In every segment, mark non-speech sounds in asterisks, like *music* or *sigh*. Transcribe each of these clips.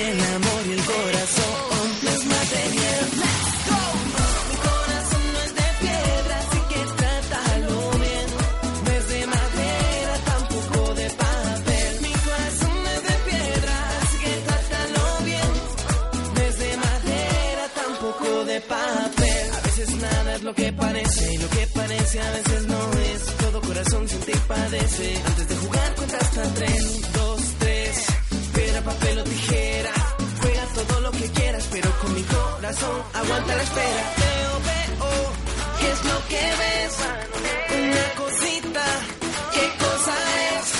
el amor y el corazón no es material. Mi corazón no es de piedra, así que trátalo bien. No es de madera, tampoco de papel. Mi corazón no es de piedra, así que trátalo bien. No es de madera, tampoco de papel. A veces nada es lo que parece, y lo que parece a veces no es. Todo corazón siente y padece. Antes de jugar, cuenta hasta tres, dos, tres. Piedra, papel o tijera. Que quieras, pero con mi corazón aguanta la espera. Veo, veo, ¿qué es lo que ves? Una cosita, ¿qué cosa es?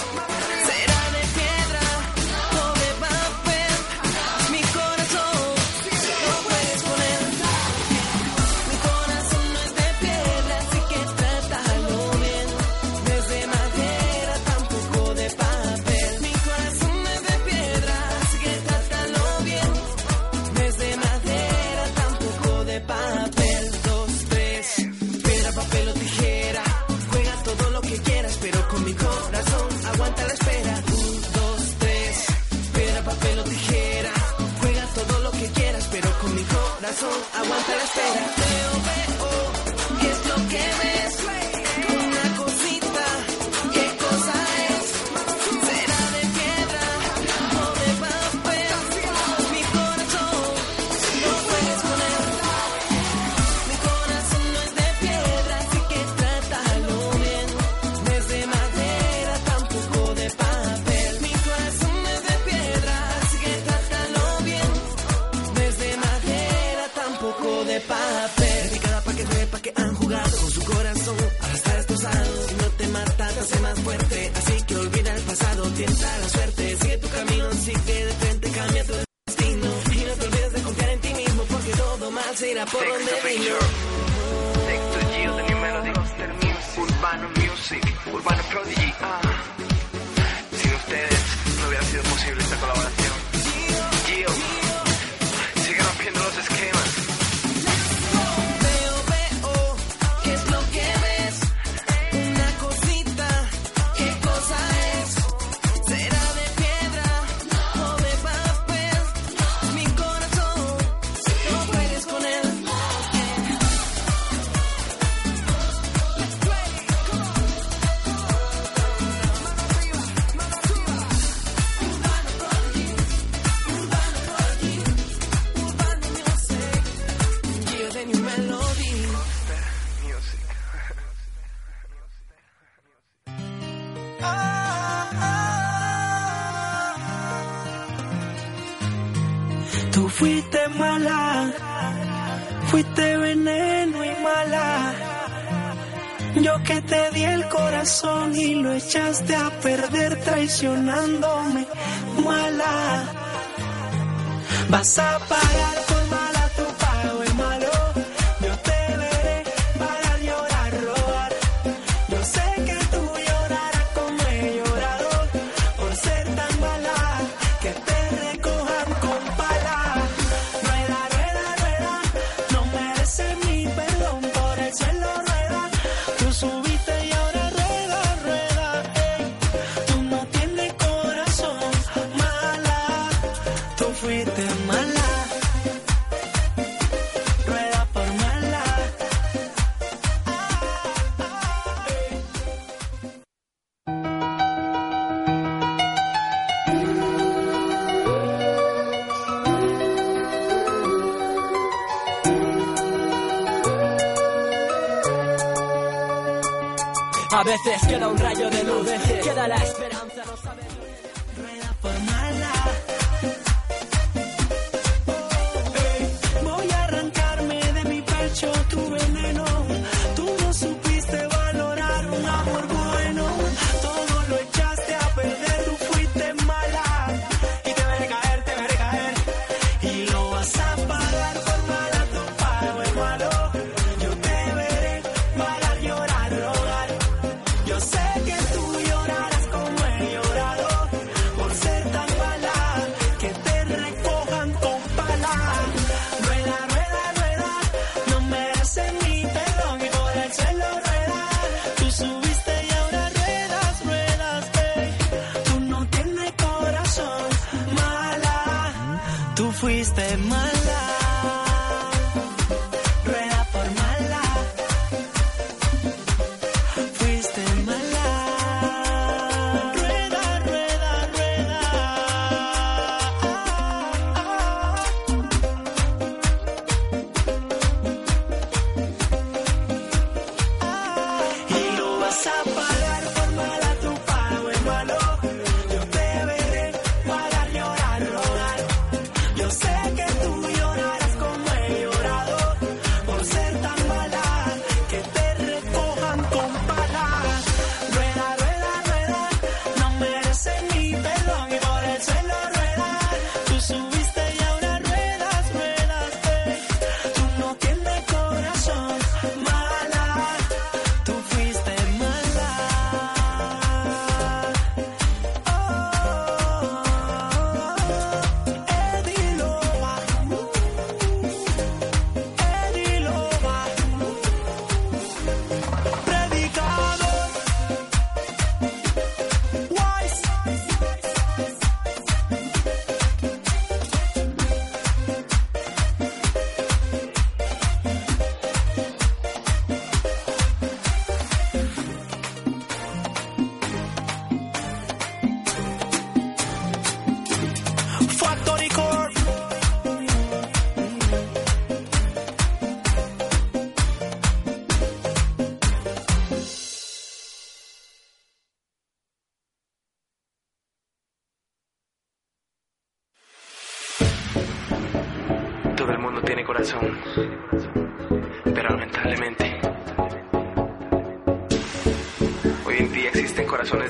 Sepa que han jugado con su corazón. Ahora está destrozado. Si no te mata, te hace más fuerte. Así que olvida el pasado, tienta la suerte. Sigue tu camino, sigue de frente, cambia tu destino. Y no te olvides de confiar en ti mismo, porque todo mal se irá por donde vino. Texto Gio de New Melody Urbano Music Urbano Prodigy traicionándome, mala. Vas a A veces queda un rayo de luz, queda la esperanza,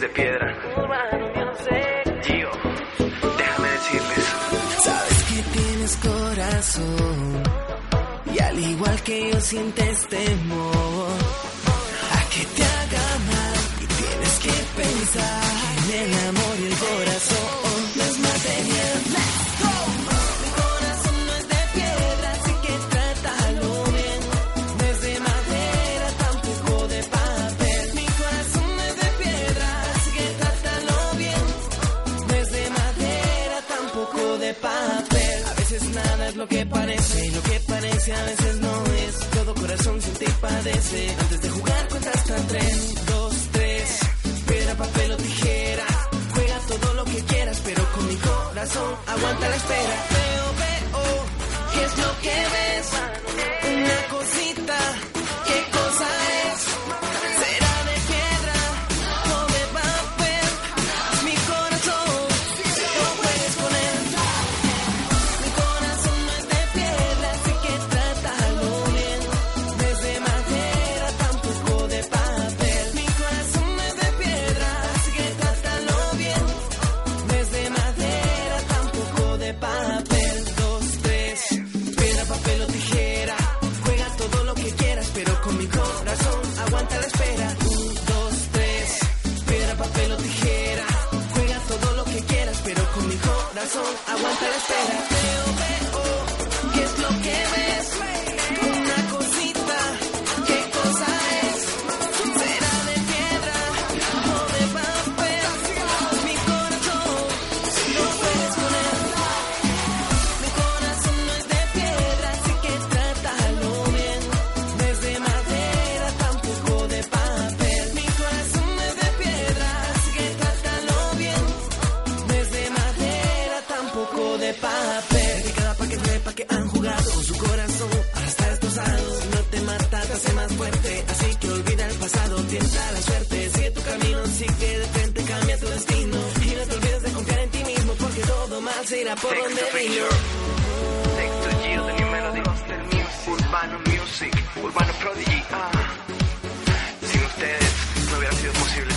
de piedra. Gio, déjame decirles. Sabes que tienes corazón y al igual que yo sientes temor. 13. Antes de jugar cuenta hasta 3, 2, 3. Piedra, papel o tijera. Juega todo lo que quieras, pero con mi corazón aguanta la espera. Veo, veo, ¿qué es lo que veo? Alcina por Sexto donde vino. Sexto Giro de New Melody, Buster Music, Urbano Music, Urbano Prodigy. Ah. Sin ustedes no hubiera sido posible.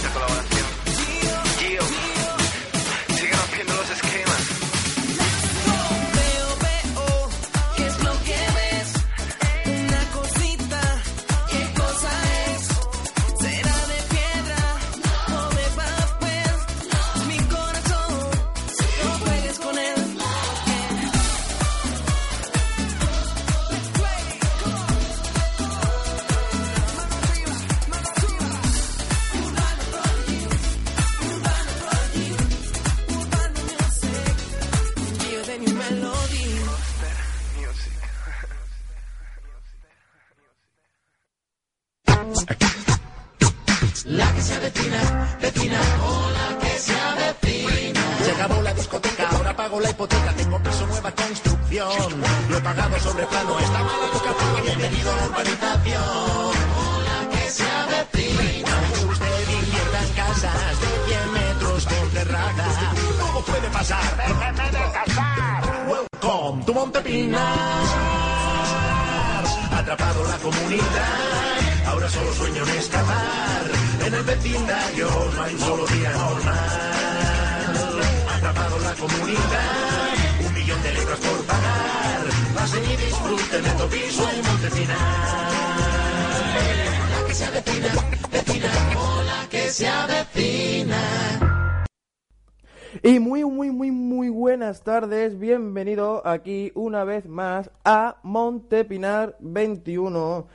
Aquí una vez más a Montepinar 21.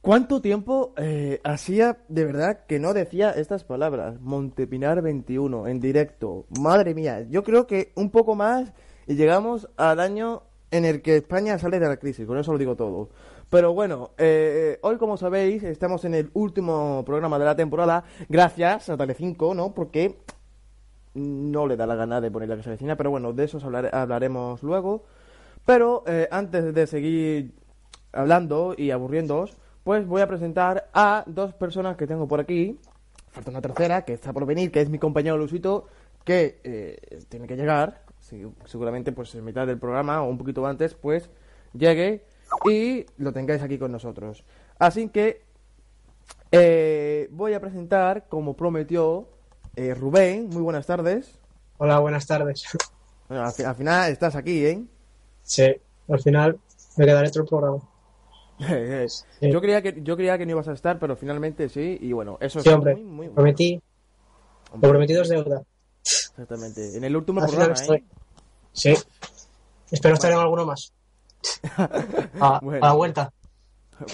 ¿Cuánto tiempo eh, hacía de verdad que no decía estas palabras? Montepinar 21 en directo. Madre mía, yo creo que un poco más y llegamos al año en el que España sale de la crisis. Con eso lo digo todo. Pero bueno, eh, hoy como sabéis estamos en el último programa de la temporada. Gracias a Telecinco, ¿no? Porque no le da la gana de poner la que se avecina, pero bueno, de eso hablar- hablaremos luego. Pero eh, antes de seguir hablando y aburriéndoos, pues voy a presentar a dos personas que tengo por aquí. Falta una tercera, que está por venir, que es mi compañero Lusito, que eh, tiene que llegar. Seguramente pues en mitad del programa o un poquito antes, pues llegue y lo tengáis aquí con nosotros. Así que eh, voy a presentar, como prometió, eh, Rubén. Muy buenas tardes. Hola, buenas tardes. *laughs* Bueno, al, fi- al final estás aquí, ¿eh? Sí, al final me quedaré otro programa. *laughs* yo creía que yo creía que no ibas a estar, pero finalmente sí. Y bueno, eso Sí, es hombre, muy, muy bueno. prometí, lo prometido es deuda. Exactamente. En el último Al programa, estoy. ¿eh? Sí, espero estar en alguno más. *laughs* A, Bueno. a la vuelta.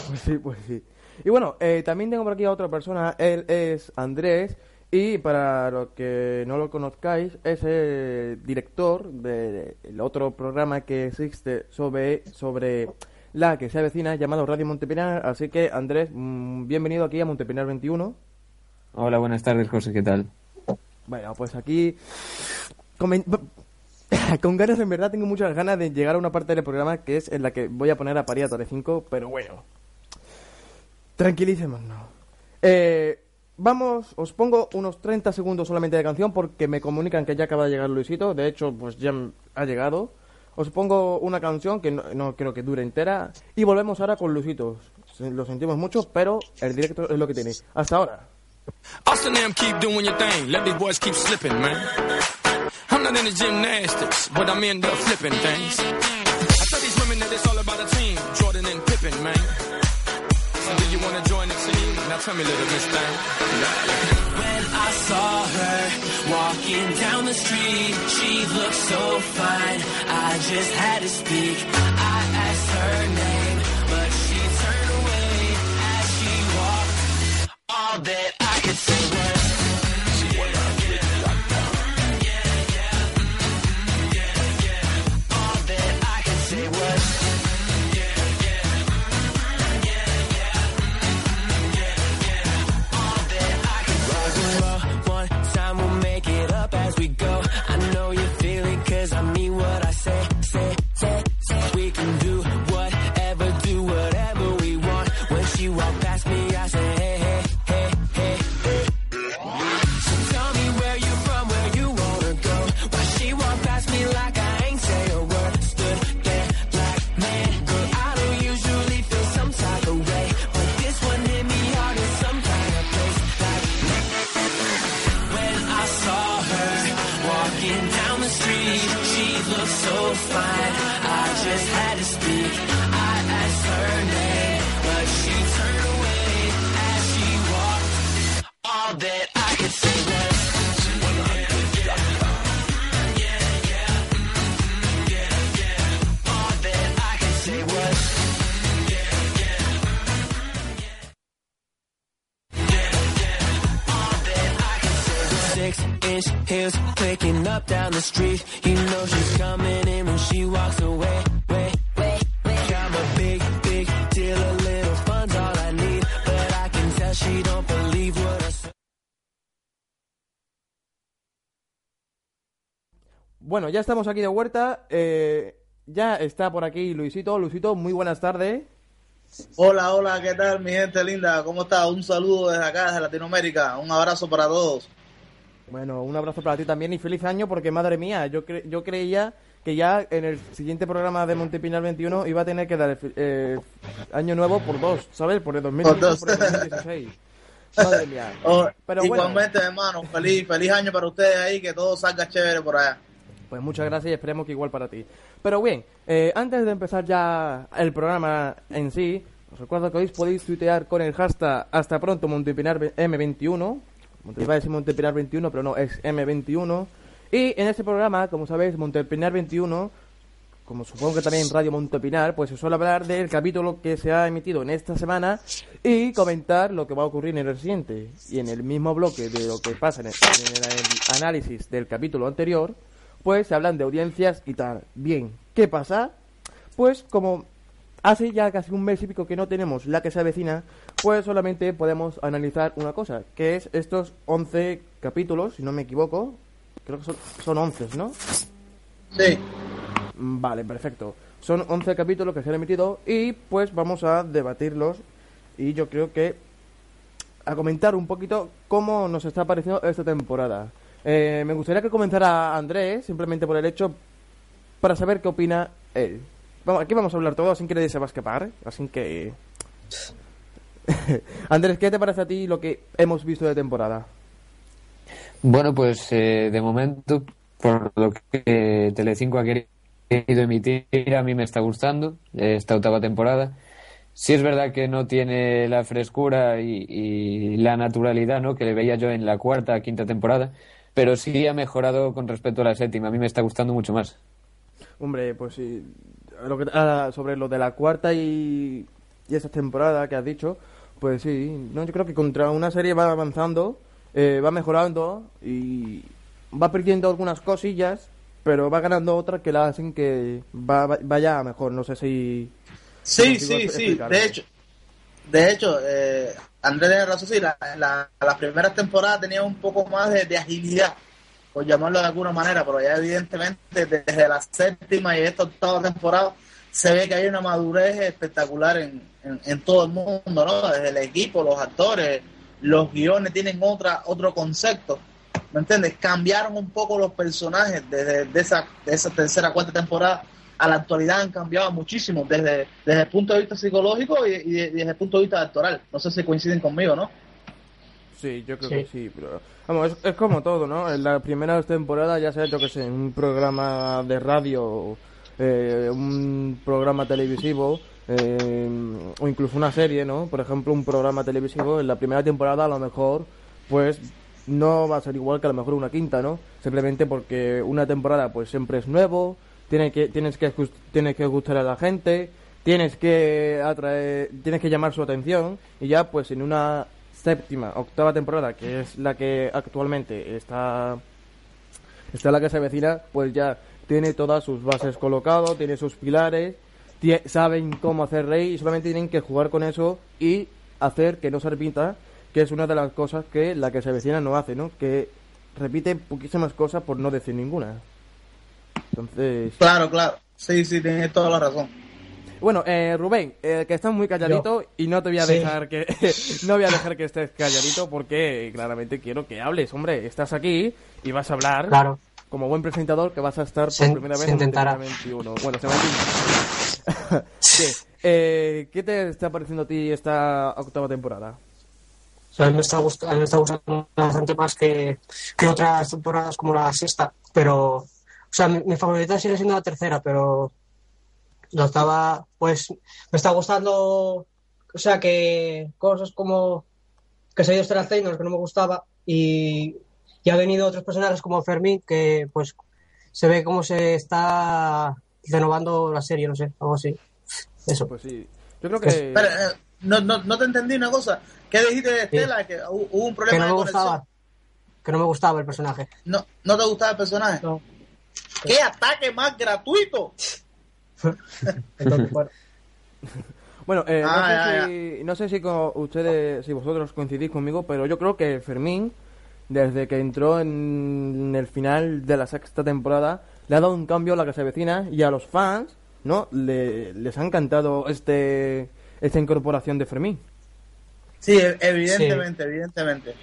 Pues sí, pues sí. Y bueno, eh, también tengo por aquí a otra persona. Él es Andrés. Y para los que no lo conozcáis, es el director del otro programa que existe sobre, sobre la que se avecina llamado Radio Montepinar. Así que, Andrés, mm, bienvenido aquí a Montepinar 21. Hola, buenas tardes, José, ¿qué tal? Bueno, pues aquí. *laughs* Con ganas, en verdad, tengo muchas ganas de llegar a una parte del programa que es en la que voy a poner a parir a Torre 5, pero bueno. Tranquilícenos, Eh, vamos, os pongo unos 30 segundos solamente de canción porque me comunican que ya acaba de llegar Luisito. De hecho, pues ya ha llegado. Os pongo una canción que no, no creo que dure entera. Y volvemos ahora con Luisito. Lo sentimos mucho, pero el directo es lo que tiene. Hasta ahora. Keep doing thing. Let these boys keep slipping, man. I'm not into gymnastics, but I'm into flipping things. I these women that it's all about a team. Jordan and man. The tell me, little miss thing. When I saw her walking down the street, she looked so fine. I just had to speak. I asked her name, but she turned away as she walked. All that I could say was. Heels clicking up down the street. You know she's coming in when she walks away. Wait, wait, wait. I'm a big, big deal. A little fun's all I need. But I can tell she don't believe what I say. Bueno, ya estamos aquí de vuelta. eh, ya está por aquí Luisito. Luisito, muy buenas tardes. Hola, hola, ¿qué tal mi gente linda? ¿Cómo está? Un saludo desde acá, desde Latinoamérica. Un abrazo para todos. Bueno, un abrazo para ti también y feliz año porque, madre mía, yo, cre- yo creía que ya en el siguiente programa de Montepinar 21 iba a tener que dar el eh, año nuevo por dos, ¿sabes? Por el 2015 Por el 2016. Madre mía. Oh, *laughs* Pero bueno. igualmente, hermano, feliz, feliz año para ustedes ahí, que todo salga chévere por allá. Pues muchas gracias y esperemos que igual para ti. Pero bien, eh, antes de empezar ya el programa en sí, os recuerdo que hoy podéis tuitear con el hashtag hasta pronto Montepinar M21. Iba a decir Montepinar 21, pero no, es M21. Y en este programa, como sabéis, Montepinar 21, como supongo que también Radio Montepinar, pues se suele hablar del capítulo que se ha emitido en esta semana y comentar lo que va a ocurrir en el siguiente. Y en el mismo bloque de lo que pasa en en el análisis del capítulo anterior, pues se hablan de audiencias y tal. Bien, ¿qué pasa? Pues como hace ya casi un mes y pico que no tenemos la que se avecina, pues solamente podemos analizar una cosa, que es estos 11 capítulos, si no me equivoco. Creo que son, son 11, ¿no? Sí. Vale, perfecto. Son 11 capítulos que se han emitido y pues vamos a debatirlos y yo creo que a comentar un poquito cómo nos está pareciendo esta temporada. Eh, me gustaría que comenzara Andrés, simplemente por el hecho, para saber qué opina él. Vamos, aquí vamos a hablar todo, así que nadie se va a escapar, así que... *laughs* Andrés, ¿qué te parece a ti lo que hemos visto de temporada? Bueno, pues eh, de momento, por lo que Telecinco ha querido emitir, a mí me está gustando esta octava temporada. Sí es verdad que no tiene la frescura y, y la naturalidad ¿no? que le veía yo en la cuarta, quinta temporada, pero sí ha mejorado con respecto a la séptima. A mí me está gustando mucho más. Hombre, pues sí. Lo que, ah, sobre lo de la cuarta y, y esa temporada que has dicho, pues sí. No, yo creo que contra una serie va avanzando, eh, va mejorando y va perdiendo algunas cosillas, pero va ganando otras que la hacen que va, va- vaya a mejor. No sé si. Sí, sí, sí. De hecho, de hecho, eh, Andrés tiene razón, sí, la, la- las primeras temporadas tenían un poco más de, de agilidad, por llamarlo de alguna manera, pero ya evidentemente desde la séptima y esta octava temporada se ve que hay una madurez espectacular en, en, en todo el mundo, ¿no? Desde el equipo, los actores, los guiones tienen otra otro concepto, ¿me entiendes? Cambiaron un poco los personajes desde de esa, de esa tercera, cuarta temporada a la actualidad han cambiado muchísimo desde, desde el punto de vista psicológico y, y de- desde el punto de vista actoral. No sé si coinciden conmigo, ¿no? Sí, yo creo Sí. que sí, pero vamos, es, es como todo, ¿no? En la primera temporada ya sea, yo que sé, un programa de radio, eh, un programa televisivo, eh, o incluso una serie, ¿no? Por ejemplo, un programa televisivo, en la primera temporada a lo mejor, pues no va a ser igual que a lo mejor una quinta, ¿no? Simplemente porque una temporada pues siempre es nuevo, tiene que, tienes que tienes que gustar a la gente, tienes que atraer, tienes que llamar su atención y ya pues en una séptima, octava temporada, que es la que actualmente está está la que se avecina, pues ya tiene todas sus bases colocadas, tiene sus pilares, saben cómo hacer rey y solamente tienen que jugar con eso y hacer que no se repita, que es una de las cosas que la que se avecina no hace, ¿no? Que repite poquísimas cosas por no decir ninguna. Entonces, Claro, claro. Sí, sí, tienes toda la razón. Bueno, eh, Rubén, eh, que estás muy calladito y no te voy a Sí. dejar que *laughs* no voy a dejar que estés calladito porque claramente quiero que hables, hombre, estás aquí y vas a hablar Claro. como buen presentador que vas a estar por Se- primera vez se en intentará. 21. Bueno, se va. *laughs* Sí. Eh, ¿Qué te está pareciendo a ti esta octava temporada? O sea, a mí me está, gust- a mí me está gustando bastante más que, que otras temporadas como la sexta, pero, o sea, mi, mi favorita sigue siendo la tercera, pero la octava, pues, me está gustando, o sea, que cosas como que se dio Stella Taylor, que no me gustaba, y, y ha venido otros personajes como Fermín, que, pues, se ve como se está renovando la serie, no sé, algo así. Eso. Pues sí. Yo creo que Pero, eh, no, no, no te entendí una cosa. ¿Qué dijiste de Estela? Que hu- hubo un que problema no me de conexión. gustaba. que no me gustaba el personaje. ¿No, ¿No te gustaba el personaje? No. ¿Qué ataque más gratuito? *laughs* Entonces, bueno, *laughs* Bueno, eh, no, sé ya, si, no sé si co- ustedes, si vosotros coincidís conmigo, pero yo creo que Fermín, desde que entró en el final de la sexta temporada, le ha dado un cambio a la que se vecina y a los fans, ¿no? Le- les ha encantado este esta incorporación de Fermín. Sí, e- evidentemente, evidentemente.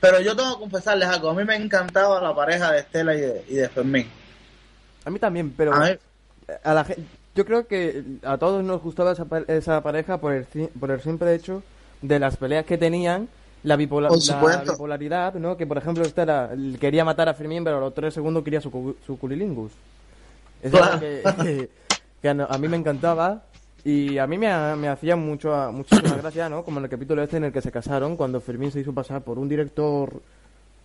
Pero yo tengo que confesarles algo. A mí me encantaba la pareja de Estela y de, y de Fermín. A mí también, pero A mí, a la yo creo que a todos nos gustaba esa, esa pareja por el, por el simple hecho de las peleas que tenían, la, bipolar, la bipolaridad, ¿no? Que por ejemplo esta era, quería matar a Fermín, pero a los tres segundos quería su, su cunilingus. Eso era Claro. que, que a, mí me encantaba y a mí me, me hacía mucho, muchísima gracia, ¿no? Como en el capítulo este en el que se casaron, cuando Fermín se hizo pasar por un director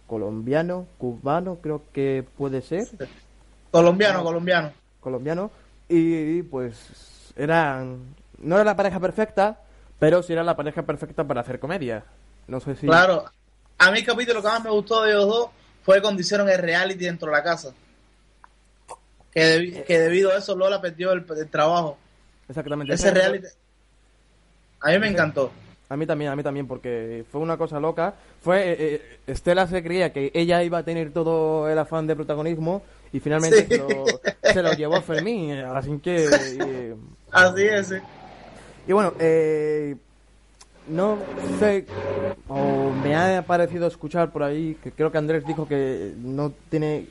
colombiano, cubano, creo que puede ser colombiano, colombiano. Colombiano y pues eran no era la pareja perfecta pero sí era la pareja perfecta para hacer comedia no sé si Claro. A mí el capítulo que más me gustó de ellos dos fue cuando hicieron el reality dentro de la casa. Que, debi- que debido a eso Lola perdió el, el trabajo. exactamente Ese reality. A mí me encantó. a mí también a mí también porque fue una cosa loca fue eh, eh, Estela se creía que ella iba a tener todo el afán de protagonismo y finalmente Sí. se, lo, se lo llevó a Fermín así que eh, Así es. sí. Y bueno, eh, no sé, o me ha parecido escuchar por ahí que creo que Andrés dijo que no tiene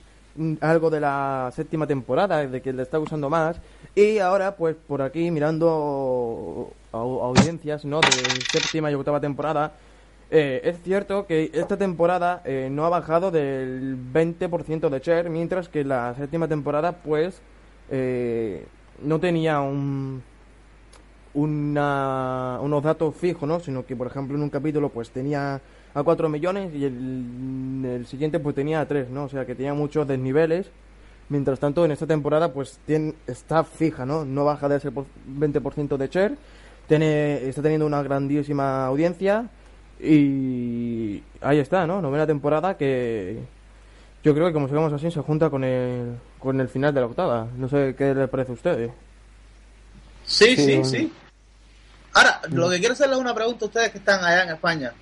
algo de la séptima temporada, de que le está usando más. Y ahora, pues por aquí mirando au- audiencias, ¿no? De séptima y octava temporada, eh, es cierto que esta temporada eh, no ha bajado del 20% de share, mientras que la séptima temporada, pues, eh, no tenía un una, unos datos fijos, ¿no? Sino que, por ejemplo, en un capítulo pues tenía a 4 millones y el, el siguiente pues tenía a 3, ¿no? O sea que tenía muchos desniveles. Mientras tanto, en esta temporada pues tiene, está fija, ¿no? No baja de ese por- 20% de share. Tiene, está teniendo una grandísima audiencia y ahí está, ¿no? Novena temporada que yo creo que como sigamos así se junta con el, con el final de la octava. No sé qué les parece a ustedes. Sí, sí, Sí, sí. Ahora, lo que quiero hacerles es una pregunta a ustedes que están allá en España.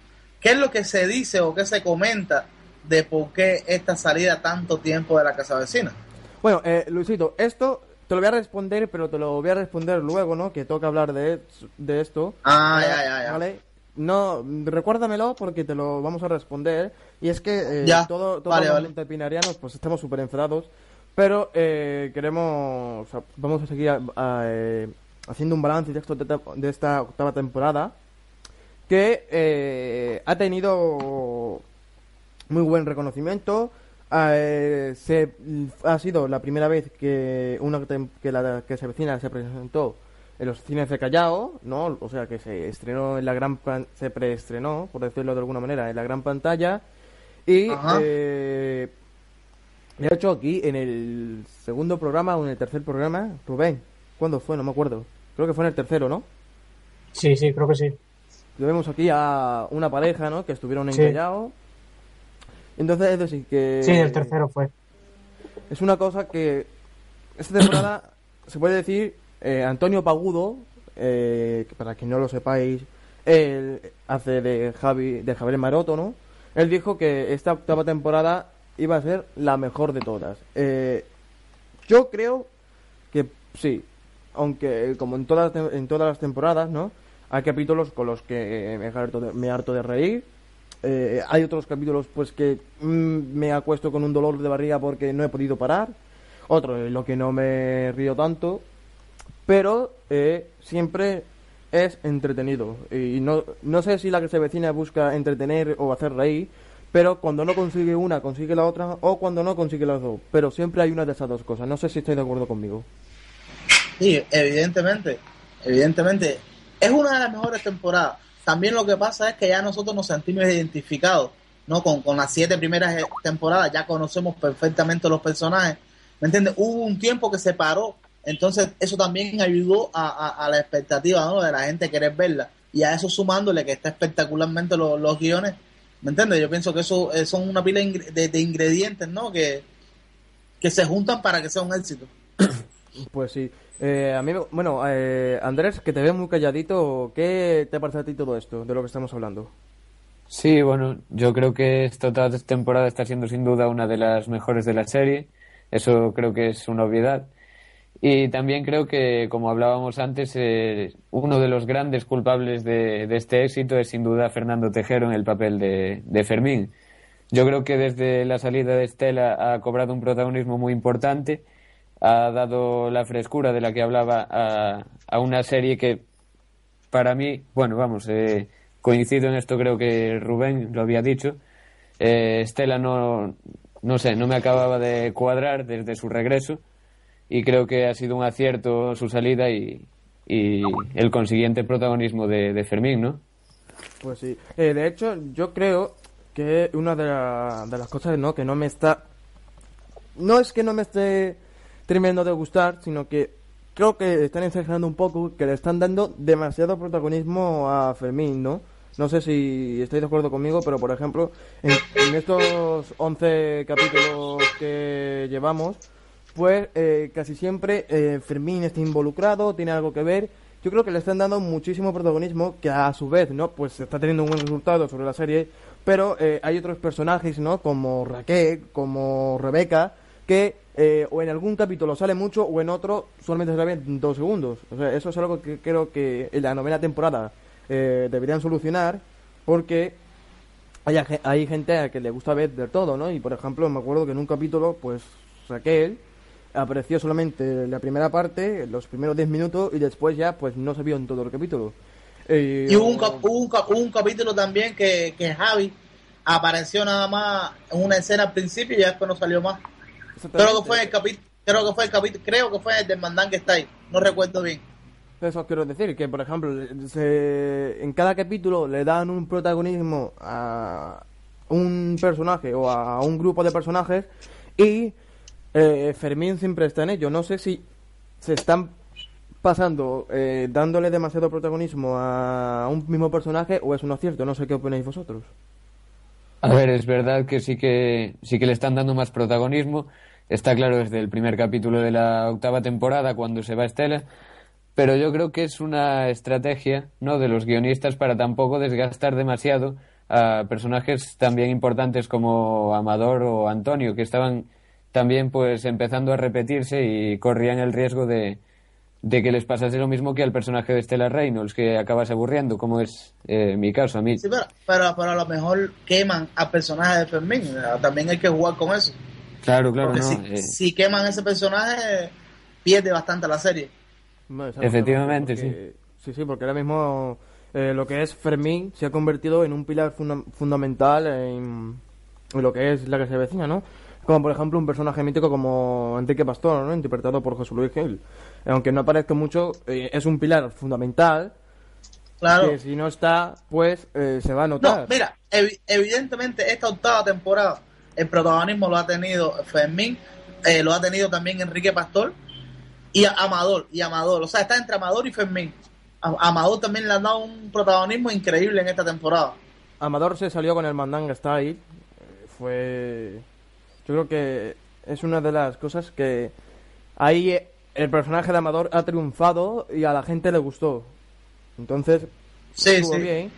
¿Qué es lo que se dice o qué se comenta de por qué esta salida tanto tiempo de la casa vecina? Bueno, eh, Luisito, esto te lo voy a responder, pero te lo voy a responder luego, ¿no? Que toca hablar de, de esto. Ah, Eh, ya, ya, ya. ¿Vale? No, recuérdamelo porque te lo vamos a responder. Y es que eh, Ya, todo, todos vale, los vale. montepinarianos pues estamos súper enfadados. Pero eh, queremos, o sea, vamos a seguir a- a, eh, haciendo un balance de, esto, de, esta- de esta octava temporada. Que eh, ha tenido muy buen reconocimiento. Eh, se, ha sido la primera vez que una que la que se vecina se presentó en los cines de Callao, ¿no? O sea, que se estrenó en la gran pan- se preestrenó, por decirlo de alguna manera, en la gran pantalla y eh, de hecho aquí en el segundo programa o en el tercer programa, Rubén, ¿cuándo fue? No me acuerdo. Creo que fue en el tercero, ¿no? sí, sí, creo que sí. Lo vemos aquí a una pareja, ¿no? Que estuvieron en Sí. Callao. Entonces, es decir, que... Sí, el tercero fue. Es una cosa que esta temporada se puede decir eh, Antonio Pagudo, eh, para quien no lo sepáis, él hace de Javi, de Javier Maroto, ¿no? Él dijo que esta octava temporada iba a ser la mejor de todas. Eh, yo creo que sí, aunque como en todas en todas las temporadas, ¿no? Hay capítulos con los que me harto de, me harto de reír. Eh, hay otros capítulos pues que mm, me acuesto con un dolor de barriga porque no he podido parar. Otro lo que no me río tanto. Pero eh, siempre es entretenido. Y no, no sé si la que se vecina busca entretener o hacer reír. Pero cuando no consigue una, consigue la otra. O cuando no, consigue las dos. Pero siempre hay una de esas dos cosas. No sé si estáis de acuerdo conmigo. Sí, evidentemente, evidentemente. Es una de las mejores temporadas. También lo que pasa es que ya nosotros nos sentimos identificados, ¿no? Con, con las siete primeras eh, temporadas ya conocemos perfectamente los personajes. ¿Me entiendes? Hubo un tiempo que se paró, entonces eso también ayudó a, a- a la expectativa, ¿no? De la gente querer verla. Y a eso sumándole que está espectacularmente los, los guiones, ¿Me entiendes? Yo pienso que eso eh, son una pila de, de ingredientes, ¿no? Que, que se juntan para que sea un éxito. *coughs* Pues sí. Eh, a mí, bueno, eh, Andrés, que te veo muy calladito, ¿qué te parece a ti todo esto, de lo que estamos hablando? Sí, bueno, yo creo que esta otra temporada está siendo sin duda una de las mejores de la serie. Eso creo que es una obviedad. Y también creo que, como hablábamos antes, eh, uno de los grandes culpables de, este éxito es sin duda Fernando Tejero en el papel de, de Fermín. Yo creo que desde la salida de Estela ha cobrado un protagonismo muy importante, ha dado la frescura de la que hablaba a, a una serie que para mí, bueno, vamos, eh, coincido en esto, creo que Rubén lo había dicho. Eh, Estela no, no sé, no me acababa de cuadrar desde su regreso y creo que ha sido un acierto su salida y, y el consiguiente protagonismo de, Fermín, ¿no? Pues sí. Eh, de hecho, yo creo que una de, la- de las cosas ¿no? que no me está... No es que no me esté terminando de gustar, sino que creo que están exagerando un poco, que le están dando demasiado protagonismo a Fermín, ¿no? No sé si estáis de acuerdo conmigo, pero por ejemplo, en, en estos 11 capítulos que llevamos, pues eh, casi siempre eh, Fermín está involucrado, tiene algo que ver. Yo creo que le están dando muchísimo protagonismo, que a su vez, ¿no? Pues está teniendo un buen resultado sobre la serie, pero eh, hay otros personajes, ¿no? Como Raquel, como Rebeca, que eh, o en algún capítulo sale mucho o en otro solamente sale dos segundos. O sea, eso es algo que creo que en la novena temporada eh, deberían solucionar, porque hay, hay gente a que le gusta ver de todo, ¿no? Y por ejemplo, me acuerdo que en un capítulo, pues Raquel apareció solamente la primera parte, los primeros 10 minutos, y después ya, pues no se vio en todo el capítulo. Eh, Y hubo un, cap- un, cap- un capítulo también que, que Javi apareció nada más en una escena al principio y ya después no salió más. Creo que fue el capítulo, creo que fue el capítulo, creo que fue el del Mandán que está ahí, no recuerdo bien. Eso quiero decir, que por ejemplo, se- en cada capítulo le dan un protagonismo a un personaje o a un grupo de personajes y eh, Fermín siempre está en ello. No sé si se están pasando eh, dándole demasiado protagonismo a un mismo personaje o es un acierto. No sé qué opináis vosotros. A ver, es verdad que sí que sí que le están dando más protagonismo. Está claro desde el primer capítulo de la octava temporada cuando se va Estela, pero yo creo que es una estrategia, ¿no? de los guionistas para tampoco desgastar demasiado a personajes también importantes como Amador o Antonio, que estaban también pues empezando a repetirse y corrían el riesgo de, de que les pasase lo mismo que al personaje de Estela Reynolds, que acabase aburriendo, como es eh, mi caso a mí. Sí, pero, pero, pero a lo mejor queman al personaje de Fermín, también hay que jugar con eso. Claro, claro, Porque no. si, eh, si queman ese personaje, pierde bastante la serie. No, Efectivamente, porque- Sí, sí, porque ahora mismo eh, lo que es Fermín se ha convertido en un pilar funda- fundamental en, en lo que es la que se vecina, ¿no? Como por ejemplo un personaje mítico como Enrique Pastor, ¿no? Interpretado por José Luis Gil. Aunque no aparezca mucho, eh, es un pilar fundamental Claro. que si no está, pues eh, se va a notar. No, mira, evi- evidentemente esta octava temporada el protagonismo lo ha tenido Fermín, eh, lo ha tenido también Enrique Pastor y Amador, y Amador, o sea, está entre Amador y Fermín. A- Amador también le han dado un protagonismo increíble en esta temporada. Amador se salió con el Mandanga Style. eh, Fue. Yo creo que es una de las cosas que. Ahí el personaje de Amador ha triunfado y a la gente le gustó. Entonces. Sí, estuvo sí. bien.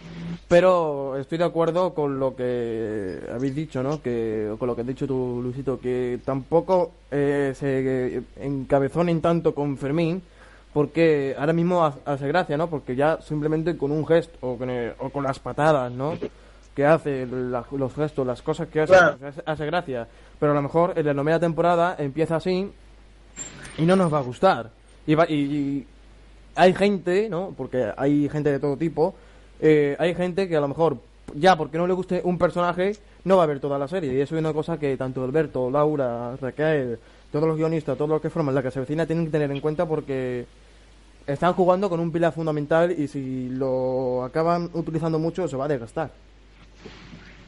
Pero estoy de acuerdo con lo que habéis dicho, ¿no? Que, con lo que has dicho tú, Luisito, que tampoco eh, se encabezonen tanto con Fermín, porque ahora mismo ha- hace gracia, ¿no? Porque ya simplemente con un gesto, o con, el- o con las patadas, ¿no? Que hace, la- los gestos, las cosas que hace, Claro. pues, hace, gracia. Pero a lo mejor en la novena temporada empieza así y no nos va a gustar. Y, va- y- y hay gente, ¿no? Porque hay gente de todo tipo. eh, hay gente que a lo mejor, ya porque no le guste un personaje, no va a ver toda la serie. Y eso es una cosa que tanto Alberto, Laura, Raquel, todos los guionistas, todos los que forman la que se vecina tienen que tener en cuenta porque están jugando con un pilar fundamental y si lo acaban utilizando mucho se va a desgastar.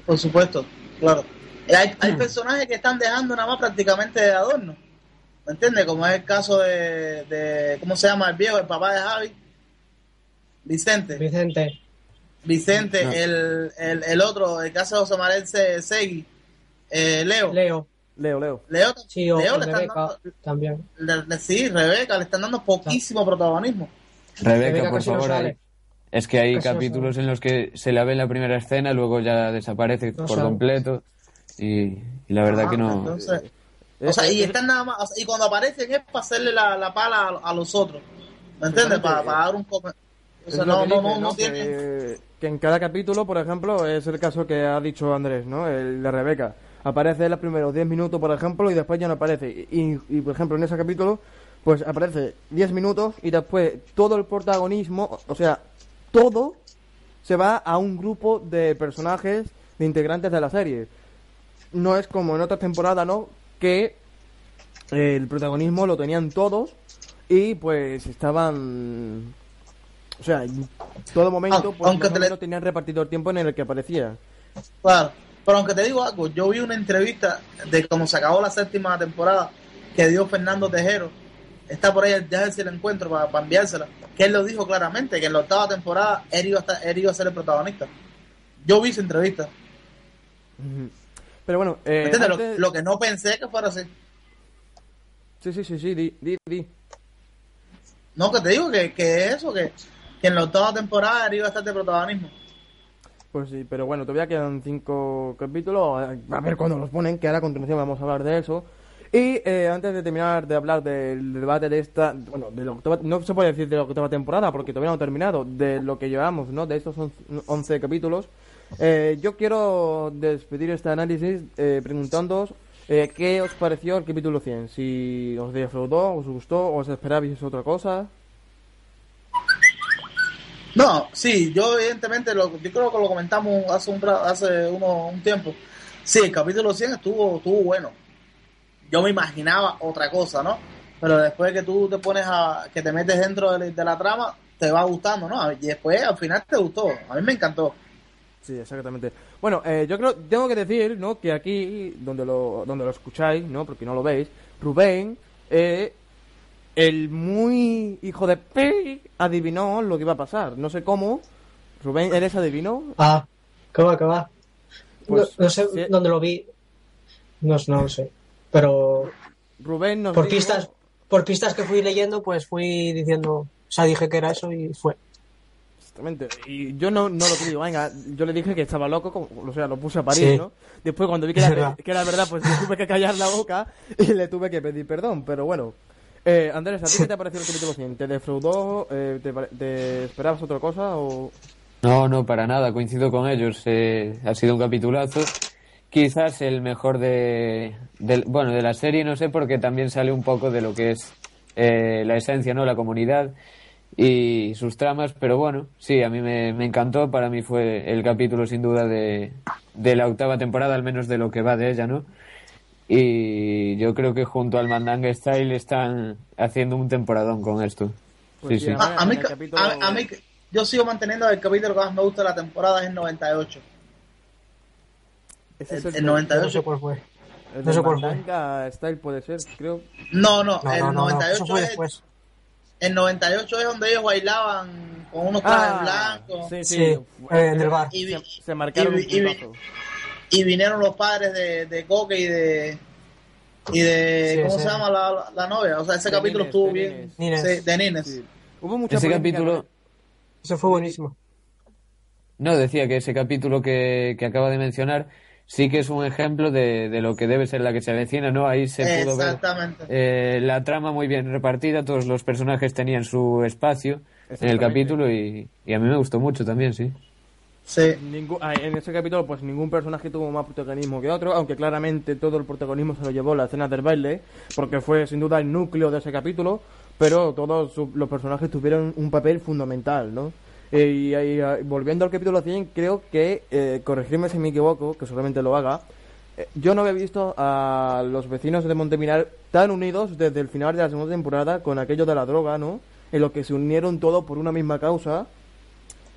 Por supuesto, claro. Hay, hay personajes que están dejando nada más prácticamente de adorno. ¿Me entiendes? Como es el caso de, de- ¿cómo se llama el viejo, el papá de Javi? Vicente. Vicente. Vicente, No. el, el, el otro, el que hace José Manuel Se- Segui, eh, Leo. Leo. Leo, Leo. Leo, Sí, o Leo le están Rebeca dando, también. le- le- sí, Rebeca, le están dando poquísimo protagonismo. Rebeca, Rebeca por casi no favor. Es que hay capítulos en los que se la ve en la primera escena, luego ya desaparece No por completo. Y, y la verdad Ah, que no. entonces- o sea, y están nada más, o sea, y cuando aparecen es para hacerle la, la pala a, a los otros. ¿Me entiendes? Para, para dar un come- O sea, no, que no, dice, no, no Que, tiene. que en cada capítulo, por ejemplo, es el caso que ha dicho Andrés, ¿no? El de Rebeca. Aparece en los primeros 10 minutos, por ejemplo, y después ya no aparece. Y, y, por ejemplo, en ese capítulo, pues aparece 10 minutos y después todo el protagonismo, o sea, todo se va a un grupo de personajes, de integrantes de la serie. No es como en otras temporadas, ¿no? Que el protagonismo lo tenían todos y pues estaban o sea en todo momento pues aunque te le- tenían repartido el tiempo en el que aparecía Claro. Pero aunque te digo algo, yo vi una entrevista de cómo se acabó la séptima temporada que dio Fernando Tejero. Está por ahí, déjame si la encuentro para, para enviársela. Que él lo dijo claramente, que en la octava temporada él iba a, estar- él iba a ser el protagonista. Yo vi esa entrevista. Pero bueno eh. Lo- que no pensé que fuera así. sí sí sí sí di, di, di. No, que te digo que, que eso, que, que en la octava temporada él iba a estar de protagonismo. pues sí pero bueno todavía quedan cinco capítulos a ver cuándo los ponen que ahora a continuación vamos a hablar de eso y eh, antes de terminar de hablar del debate de esta, bueno, de la octava- no se puede decir de la octava temporada porque todavía no ha terminado, de lo que llevamos, ¿no? De estos 11 capítulos, eh, yo quiero despedir este análisis eh, preguntándoos eh, qué os pareció el capítulo 100, si os defraudó, os gustó, os esperabais otra cosa. No, sí, yo evidentemente, lo, yo creo que lo comentamos hace un, hace uno, un tiempo. Sí, el capítulo 100 estuvo, estuvo bueno. Yo me imaginaba otra cosa, ¿no? Pero después que tú te pones a, que te metes dentro de, de la trama, te va gustando, ¿no? Y después al final te gustó. A mí me encantó. Sí, exactamente. Bueno, eh, yo creo, tengo que decir, ¿no? Que aquí, donde lo, donde lo escucháis, ¿no? Porque no lo veis, Rubén, eh, el muy hijo de P, adivinó lo que iba a pasar. No sé cómo. Rubén, ¿eres adivino? Ah, ¿qué va? Pues, no, no sé sí. dónde lo vi. No, no lo sé. Pero Rubén nos por dijo- pistas, por pistas que fui leyendo, pues fui diciendo, o sea, dije que era eso y fue. Exactamente. Y yo no, no lo creí, venga, yo le dije que estaba loco, como- o sea, lo puse a parir, Sí. ¿no? Después cuando vi que era, verdad. que era verdad, pues le tuve que callar la boca y le tuve que pedir perdón, pero bueno. Eh, Andrés, ¿a ti qué te ha parecido el capítulo 100? ¿Te defraudó? Eh, te esperabas otra cosa o...? No, no, para nada, coincido con ellos. eh, ha sido un capitulazo. Quizás el mejor de, bueno, de la serie, no sé, porque también sale un poco de lo que es eh, la esencia, ¿no? La comunidad y sus tramas, pero bueno, sí, a mí me, me encantó. Para mí fue el capítulo, sin duda, de, de la octava temporada, al menos de lo que va de ella, ¿no? Y yo creo que junto al Mandanga Style están haciendo un temporadón con esto. Pues sí, sí, mí, a- a mí- yo sigo manteniendo el capítulo que más me gusta de la temporada es el 98. Ese es El- el, el de- 98. No sé cuál fue. el no sé cuál fue. Style puede ser, creo. No, no, No, el no, no, no, 98 eso fue es después. el 98 es donde ellos bailaban con unos trajes blancos sí, sí. Sí, eh, en el bar. y, Se, se marcaron y un y y vinieron los padres de, de Coque y de y de Sí, ¿cómo sí. se llama la, la- la novia? O sea, ese De capítulo Nines, estuvo de bien. Nines. Sí, de Nines. Sí. Hubo mucha Ese capítulo... Eso fue buenísimo. No, decía que ese capítulo que, que acaba de mencionar sí que es un ejemplo de, de lo que debe ser la que se avecina, ¿no? Ahí se pudo ver eh, la trama muy bien repartida, todos los personajes tenían su espacio en el capítulo y, y a mí me gustó mucho también, sí. Sí. Ah, en ese capítulo, pues ningún personaje tuvo más protagonismo que otro, aunque claramente todo el protagonismo se lo llevó la escena del baile, porque fue sin duda el núcleo de ese capítulo, pero todos su- los personajes tuvieron un papel fundamental, ¿no? Eh, y, ahí, ah, volviendo al capítulo 100, creo que, eh, corregirme si me equivoco, que solamente lo haga, eh, yo no había visto a los vecinos de Monteminar tan unidos desde el final de la segunda temporada con aquello de la droga, ¿no? En lo que se unieron todos por una misma causa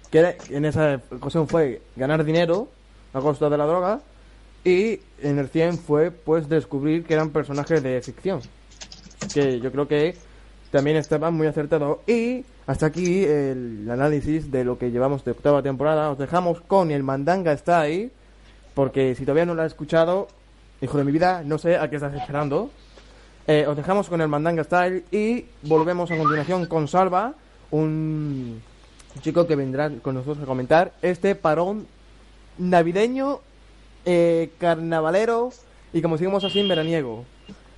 que en esa ocasión fue ganar dinero a costa de la droga y en el 100 fue pues descubrir que eran personajes de ficción que yo creo que también estaba muy acertado. Y hasta aquí el análisis de lo que llevamos de octava temporada. Os dejamos con el Mandanga está ahí, porque si todavía no lo has escuchado, hijo de mi vida, no sé a qué estás esperando. Eh, os dejamos con el Mandanga Style y volvemos a continuación con Salva, un chico que vendrá con nosotros a comentar este parón navideño, eh, carnavalero y como seguimos así en veraniego.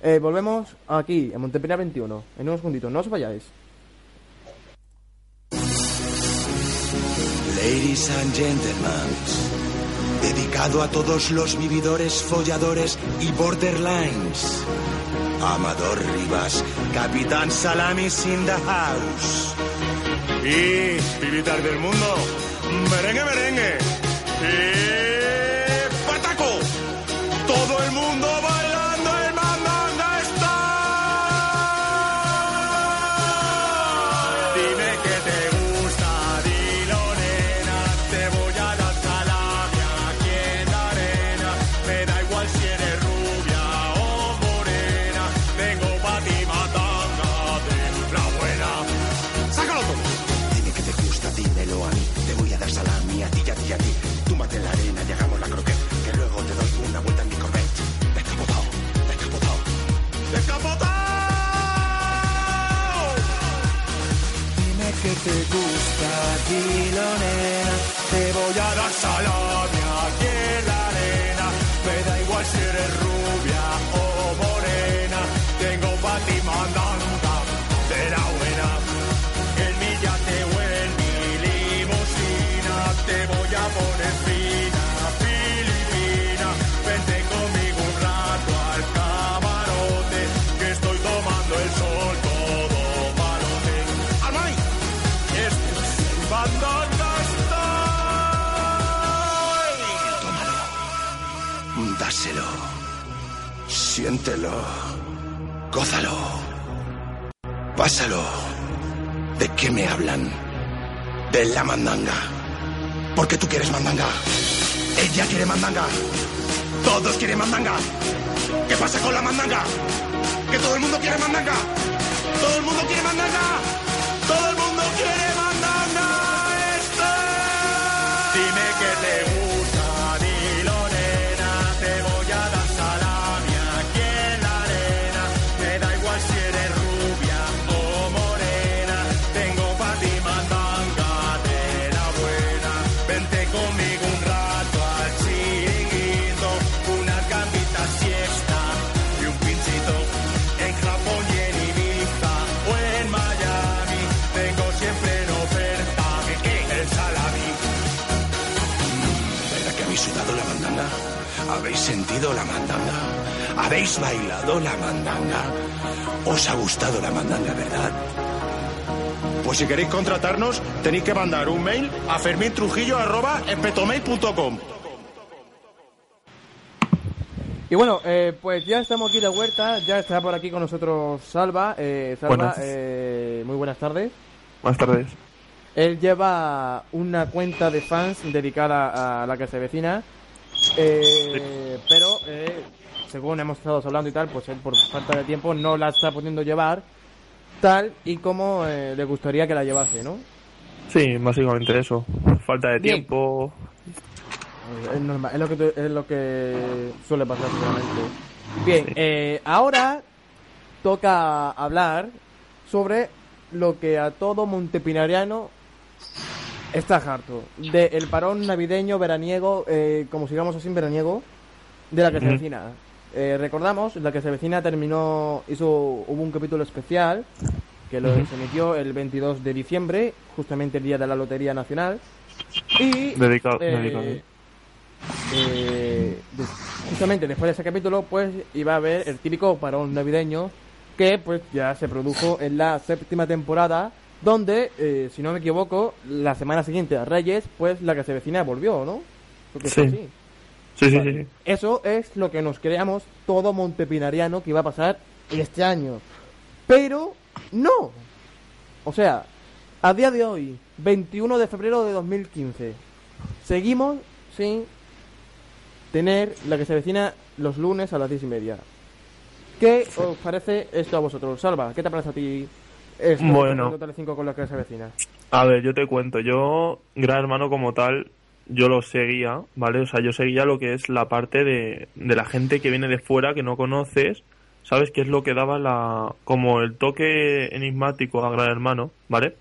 Eh, volvemos aquí, en Montepina 21, en unos segunditos, no os vayáis. Ladies and gentlemen, dedicado a todos los vividores, folladores y borderlines. Amador Rivas, Capitán Salamis in the house. Y, pibitas del mundo, merengue, merengue. Te gusta, dilo nena, te voy a dar salami aquí en la arena. Me da igual si eres rubia Dáselo. Siéntelo. Gózalo. Pásalo. ¿De qué me hablan? De la mandanga. Porque tú quieres mandanga. Ella quiere mandanga. Todos quieren mandanga. ¿Qué pasa con la mandanga? Que todo el mundo quiere mandanga. Todo el mundo quiere mandanga. Todo el mundo ¿Habéis sentido la mandanga? ¿Habéis bailado la mandanga? ¿Os ha gustado la mandanga, verdad? Pues si queréis contratarnos, tenéis que mandar un mail a fermintrujillo.com. Y bueno, eh, pues ya estamos aquí de vuelta, ya está por aquí con nosotros Salva. Eh, Salva, Buenas. eh, muy buenas tardes. Buenas tardes. Él lleva una cuenta de fans dedicada a la que se vecina, eh, pero eh, según hemos estado hablando y tal, pues él por falta de tiempo no la está pudiendo llevar tal y como eh, le gustaría que la llevase, ¿no? Sí, básicamente eso. Falta de Bien. tiempo. Es normal, es lo que, es lo que suele pasar seguramente. Bien, eh, ahora toca hablar sobre lo que a todo montepinariano está harto. Del parón navideño, veraniego, eh, como sigamos así, veraniego, de la que se vecina. Eh, recordamos, la que se vecina terminó, hizo, hubo un capítulo especial que lo se emitió el 22 de diciembre, justamente el día de la Lotería Nacional. Y Dedicado- eh, dedicado. eh, de- justamente después de ese capítulo, pues iba a haber el típico parón navideño que pues ya se produjo en la séptima temporada, donde, eh, si no me equivoco, la semana siguiente a Reyes, pues la que se vecina volvió, ¿no? Creo que fue Sí. así. Sí, sí, sí. Eso es lo que nos creamos todo montepinariano que iba a pasar este año. Pero no. O sea, a día de hoy, 21 de febrero de 2015, seguimos sin tener la que se vecina los lunes a las 10 y media. ¿Qué os parece esto a vosotros? Salva, ¿qué te parece a ti esto Bueno. con lo que se avecina? A ver, yo te cuento. Yo, Gran Hermano como tal, yo lo seguía, ¿vale? O sea, yo seguía lo que es la parte de, de la gente que viene de fuera, que no conoces, ¿sabes? Que es lo que daba la como el toque enigmático a Gran Hermano, ¿vale?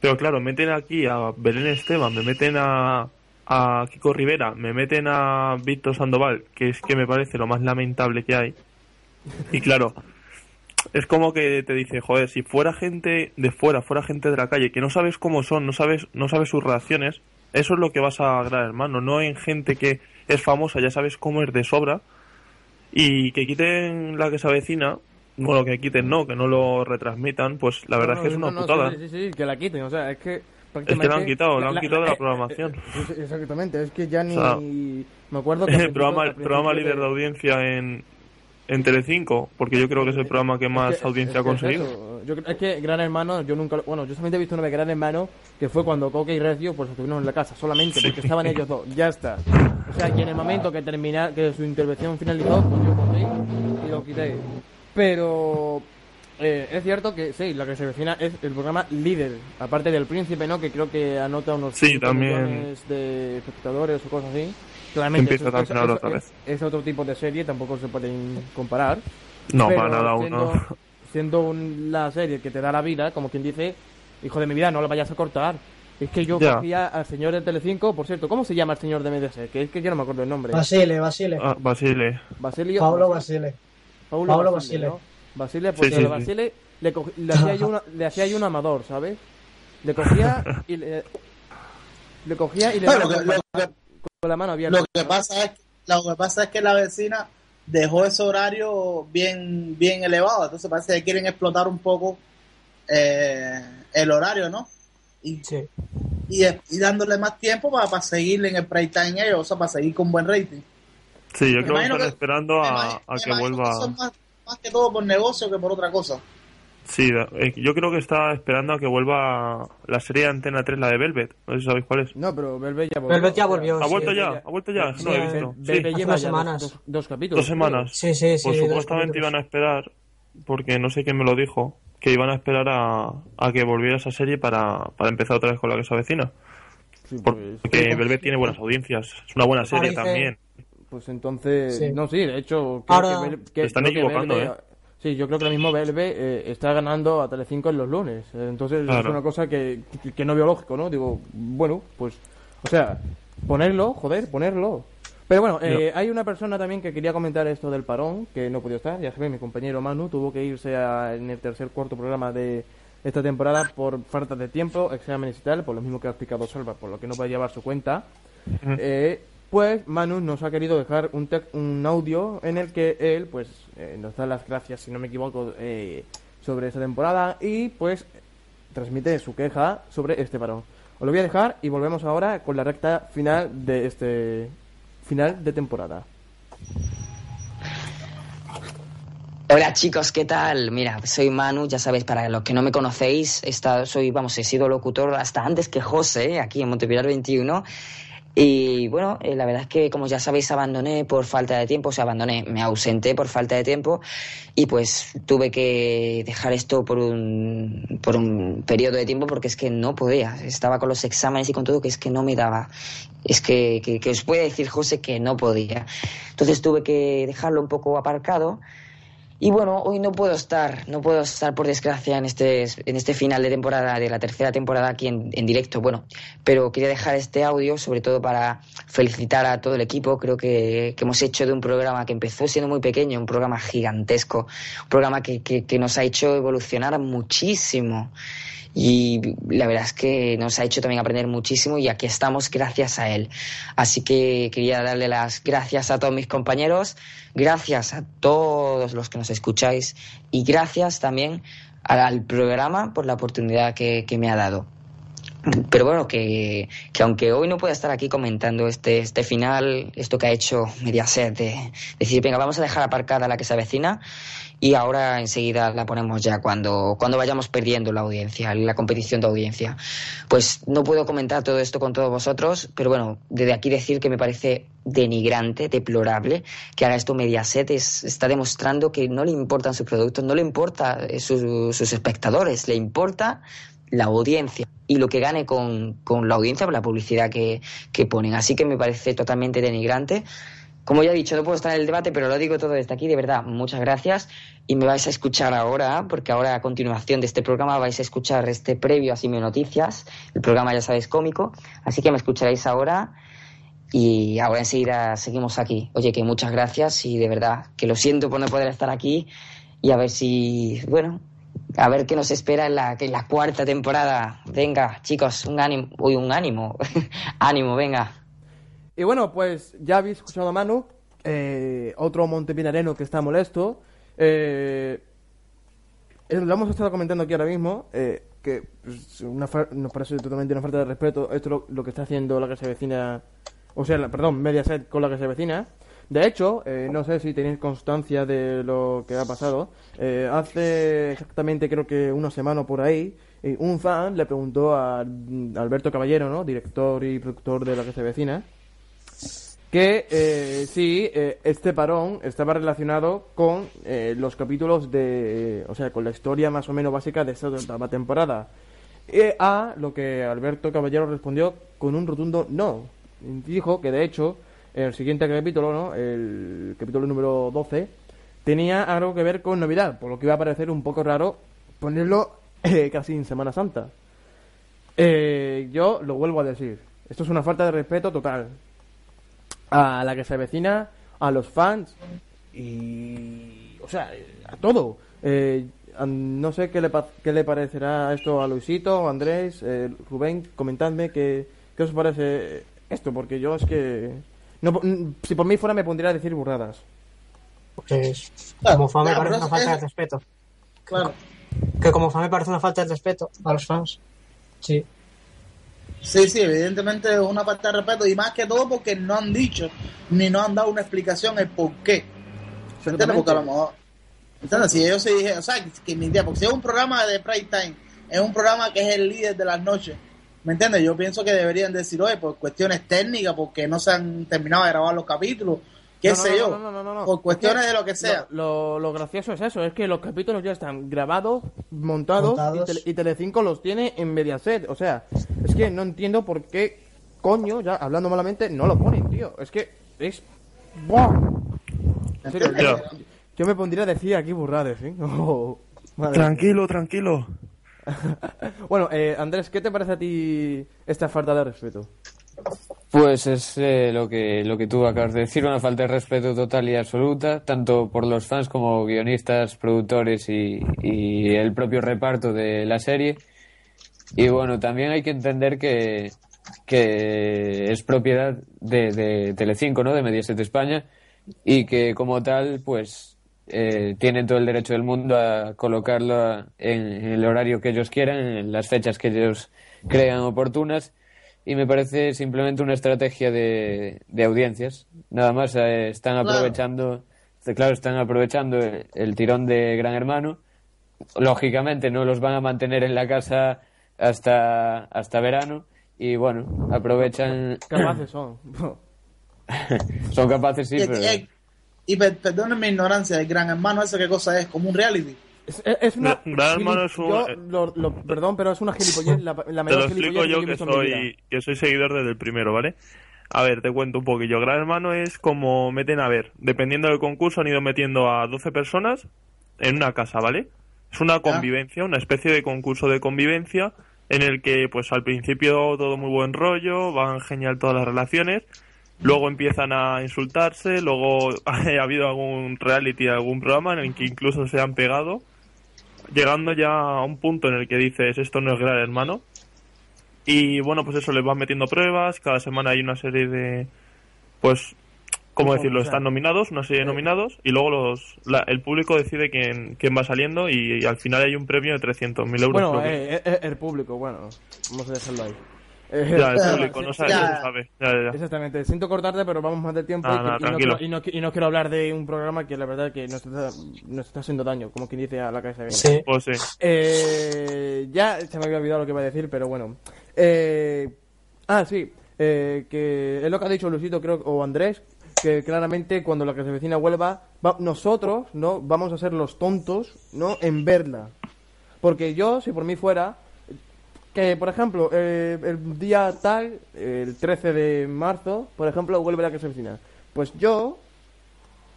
Pero claro, meten aquí a Belén Esteban, me meten a, a Kiko Rivera, me meten a Víctor Sandoval, que es que me parece lo más lamentable que hay. Y claro, es como que te dice, joder, si fuera gente de fuera, fuera gente de la calle, que no sabes cómo son, no sabes, no sabes sus reacciones, eso es lo que vas a Gran Hermano, no en gente que es famosa, ya sabes cómo es de sobra, y que quiten la que se avecina, bueno, que quiten no, que no lo retransmitan, pues la verdad No, es que es una no, putada. Sí, sí, sí, que la quiten, o sea, es que... Es que lo han quitado, lo han quitado de la *laughs* programación. exactamente, es que ya ni... O sea, me acuerdo que... *laughs* el programa, el programa líder de audiencia en, en Telecinco, porque yo creo que es el programa que más Es que- audiencia ha es que es conseguido. eso. Yo es que Gran Hermano, yo nunca. lo- Bueno, yo solamente he visto una vez Gran Hermano, que fue cuando Coque y Recio pues estuvieron en la casa, solamente porque estaban ellos dos. Ya está. O sea, que en el momento que termina, que su intervención finalizó, pues yo cogí y lo quité. Pero. eh, es cierto que sí, lo que se avecina es el programa líder, aparte del príncipe, ¿no? Que creo que anota unos Sí, 5 también. millones de espectadores o cosas así. Claramente, Empieza a otra es- vez. es otro tipo de serie, tampoco se pueden comparar. No, Pero para nada siendo, uno. *laughs* Siendo un- la serie que te da la vida, como quien dice, hijo de mi vida, no la vayas a cortar. Es que yo cogía al señor de Telecinco, por cierto, ¿cómo se llama el señor de MDS? Que es que yo no me acuerdo el nombre. Basile, Basile. Ah, Basile. Basilio. Pablo Basile. Paulo Pablo Basile. Basile. ¿no? Basile, sí, sí. Basile le, hacía yo una, le hacía yo un amador, ¿sabes? Le cogía *laughs* y le, le cogía y le Bueno, lo que- con la mano abierta. Lo que pasa es lo que pasa es que la vecina dejó ese horario bien bien elevado, entonces parece que quieren explotar un poco eh, el horario, ¿no? Y, y, y dándole más tiempo para, para seguirle en el prime time ellos, o sea, para seguir con buen rating. Sí, yo Me creo que están que- esperando a, a que vuelva. Más, más que todo por negocio que por otra cosa. Sí, eh, yo creo que está esperando a que vuelva la serie de Antena 3, la de Velvet. No sé si sabéis cuál es. No, pero Velvet ya volvió. Velvet ya volvió. ¿Ha sí. vuelto ya? ¿Ha vuelto ya? No lo he visto. Sí. Velvet Hace lleva unas ya semanas. Dos, dos- dos capítulos. Dos semanas. Sí, sí, sí. Pues dos supuestamente iban a esperar, porque no sé quién me lo dijo, que iban a esperar a, a que volviera esa serie para, para empezar otra vez con la que se avecina. Sí, pues, Porque Velvet tiene buenas audiencias. Es una buena serie dice- también. Pues entonces, Sí. no, sí, de hecho, creo Ahora- que, que- están creo que equivocando, Velvet- Sí, yo creo que ahora mismo Velvet eh, está ganando a Telecinco en los lunes. Eh, Entonces es una cosa que, que, que no veo lógico, ¿no? Digo, bueno, pues, o sea, ponerlo, joder, ponerlo. Pero bueno, eh, hay una persona también que quería comentar esto del parón, que no pudo estar. Ya sabéis, mi compañero Manu tuvo que irse a- en el tercer cuarto programa de esta temporada por falta de tiempo, exámenes y tal, por lo mismo que ha explicado Salva, por lo que no puede llevar su cuenta. Eh, pues Manu nos ha querido dejar un, un audio en el que él pues eh, nos da las gracias, si no me equivoco, eh, sobre esta temporada y pues transmite su queja sobre este parón. Os lo voy a dejar y volvemos ahora con la recta final de este final de temporada. Hola chicos, ¿qué tal? Mira, soy Manu, ya sabéis, para los que no me conocéis, he soy, vamos, he sido locutor hasta antes que José, aquí en Montepilar 21. Y bueno, eh, la verdad es que, como ya sabéis, abandoné por falta de tiempo, o sea, abandoné, me ausenté por falta de tiempo y pues tuve que dejar esto por un, por un periodo de tiempo porque es que no podía, estaba con los exámenes y con todo que es que no me daba. Es que, que, que os puede decir José que no podía. Entonces tuve que dejarlo un poco aparcado. Y bueno, hoy no puedo estar, no puedo estar por desgracia en este, en este final de temporada, de la tercera temporada aquí en, en directo. Bueno, pero quería dejar este audio sobre todo para felicitar a todo el equipo. Creo que, que hemos hecho de un programa que empezó siendo muy pequeño, un programa gigantesco, un programa que, que, que nos ha hecho evolucionar muchísimo. Y la verdad es que nos ha hecho también aprender muchísimo y aquí estamos gracias a él. Así que quería darle las gracias a todos mis compañeros, gracias a todos los que nos escucháis y gracias también al programa por la oportunidad que, que me ha dado. Pero bueno, que, que aunque hoy no pueda estar aquí comentando este, este final, esto que ha hecho Mediaset de decir, venga, vamos a dejar aparcada la que se avecina y ahora enseguida la ponemos ya cuando, cuando vayamos perdiendo la audiencia, la competición de audiencia. Pues no puedo comentar todo esto con todos vosotros, pero bueno, desde aquí decir que me parece denigrante, deplorable que haga esto Mediaset, es, está demostrando que no le importan sus productos, no le importa eh, sus, sus espectadores, le importa la audiencia y lo que gane con, con la audiencia por la publicidad que, que ponen. Así que me parece totalmente denigrante. Como ya he dicho, no puedo estar en el debate, pero lo digo todo desde aquí, de verdad, muchas gracias. Y me vais a escuchar ahora, porque ahora a continuación de este programa vais a escuchar este previo a Simio Noticias, el programa ya sabéis cómico, así que me escucharéis ahora y ahora enseguida seguimos aquí. Oye, que muchas gracias y de verdad que lo siento por no poder estar aquí y a ver si, bueno, a ver qué nos espera en la, en la cuarta temporada. Venga, chicos, un ánimo, uy, un ánimo, *laughs* ánimo, venga. Y bueno, pues ya habéis escuchado a Manu, eh, otro montepinareno que está molesto. Eh, lo hemos estado comentando aquí ahora mismo, eh, que pues, una nos parece totalmente una falta de respeto esto lo, lo que está haciendo la que se vecina, o sea, la- perdón, Mediaset con la que se vecina. De hecho, eh, no sé si tenéis constancia de lo que ha pasado. eh, hace exactamente creo que una semana por ahí, eh, un fan le preguntó a Alberto Caballero, ¿no? director y productor de la que se vecina, que eh, sí, eh, este parón estaba relacionado con los capítulos de, o sea, con la historia más o menos básica de esta octava temporada. A lo que Alberto Caballero respondió con un rotundo no. Dijo que de hecho el siguiente capítulo, ¿no? el capítulo número 12, tenía algo que ver con Navidad, por lo que iba a parecer un poco raro ponerlo *laughs* eh, casi en Semana Santa. Eh, yo lo vuelvo a decir, esto es una falta de respeto total a la que se avecina, a los fans y, o sea, a todo. Eh, a- no sé qué le, qué le parecerá esto a Luisito, Andrés, eh, Rubén, comentadme qué, qué os parece esto, porque yo es que... No, mm, si por mí fuera me pondría a decir burradas. Pues, como fan me Claro, parece una es- falta de es- respeto. Claro. Que como fan me parece una falta de respeto a los fans. Sí. Sí, sí, evidentemente es una falta de respeto y más que todo porque no han dicho ni no han dado una explicación el por qué. ¿Se entiende? Porque a lo mejor, ¿entiendes? Si ellos se dijeron, o sea, que, que mi idea, porque si es un programa de prime time, es un programa que es el líder de las noches, ¿me entiendes? Yo pienso que deberían decir, oye, por cuestiones técnicas, porque no se han terminado de grabar los capítulos, qué No, sé no, yo, no, no, no, no, no. por cuestiones Es que de lo que sea. Lo, lo- lo gracioso es eso, es que los capítulos ya están grabados, montados, Montados. Y, Tele- y Telecinco los tiene en Mediaset. O sea, es que no entiendo por qué, coño, ya hablando malamente, no lo ponen, tío. Es que es... ¡Buah! En serio, yo, yo me pondría a decir aquí burrades, ¿eh? *laughs* Oh, Tranquilo, tranquilo. *laughs* Bueno, eh, Andrés, ¿qué te parece a ti esta falta de respeto? Pues es eh, lo que lo que tú acabas de decir, una falta de respeto total y absoluta, tanto por los fans como guionistas, productores y, el propio reparto de la serie. Y bueno, también hay que entender que, que es propiedad de, de Telecinco, ¿no? De Mediaset España, y que como tal, pues eh, tienen todo el derecho del mundo a colocarlo en, en el horario que ellos quieran, en las fechas que ellos crean oportunas y me parece simplemente una estrategia de, de audiencias. Nada más eh, están aprovechando, claro, están aprovechando el, el tirón de Gran Hermano. Lógicamente no los van a mantener en la casa hasta hasta verano y bueno, aprovechan Capaces son. *laughs* son capaces sí, pero y- per- perdonen mi ignorancia, el gran hermano, ¿eso qué cosa es? Como un reality. Es, una... Gran Hermano es un- yo lo- lo- perdón, pero es una gilipollez, la, la Te mayor lo explico gilipollez yo que soy, que soy seguidor desde el primero, ¿vale? A ver, te cuento un poquillo. Gran Hermano es como meten a ver, dependiendo del concurso han ido metiendo a 12 personas en una casa, ¿vale? Es una convivencia, una especie de concurso de convivencia en el que pues al principio todo muy buen rollo, van genial todas las relaciones, luego empiezan a insultarse, luego *laughs* ha habido algún reality, algún programa en el que incluso se han pegado, llegando ya a un punto en el que dices esto no es Gran Hermano. Y bueno, pues eso, les van metiendo pruebas, cada semana hay una serie de, pues, ¿Cómo decirlo? Están nominados, una serie de nominados, y luego los, la- el público decide quién, quién va saliendo y, al final hay un premio de 300.000 euros. Bueno, eh, eh, el público, bueno, vamos a dejarlo ahí. Eh, Ya, el *laughs* público, no sabe, ya. no sabe. Ya, ya, ya. Exactamente, siento cortarte, pero vamos más de tiempo Ah, y, no tranquilo. quiero, y, no, qui- y no quiero hablar de un programa que la verdad que nos está, nos está haciendo daño, como quien dice a la cabeza. Sí. Pues sí. Eh, ya se me había olvidado lo que iba a decir, pero bueno. Eh, ah, sí, eh, que es lo que ha dicho Luisito, creo, o Andrés, que claramente cuando la que se vecina vuelva, va- nosotros, ¿no? Vamos a ser los tontos, ¿no? En verla. Porque yo, si por mí fuera, que por ejemplo, eh, el día tal, el 13 de marzo, por ejemplo, vuelve la que se vecina. Pues yo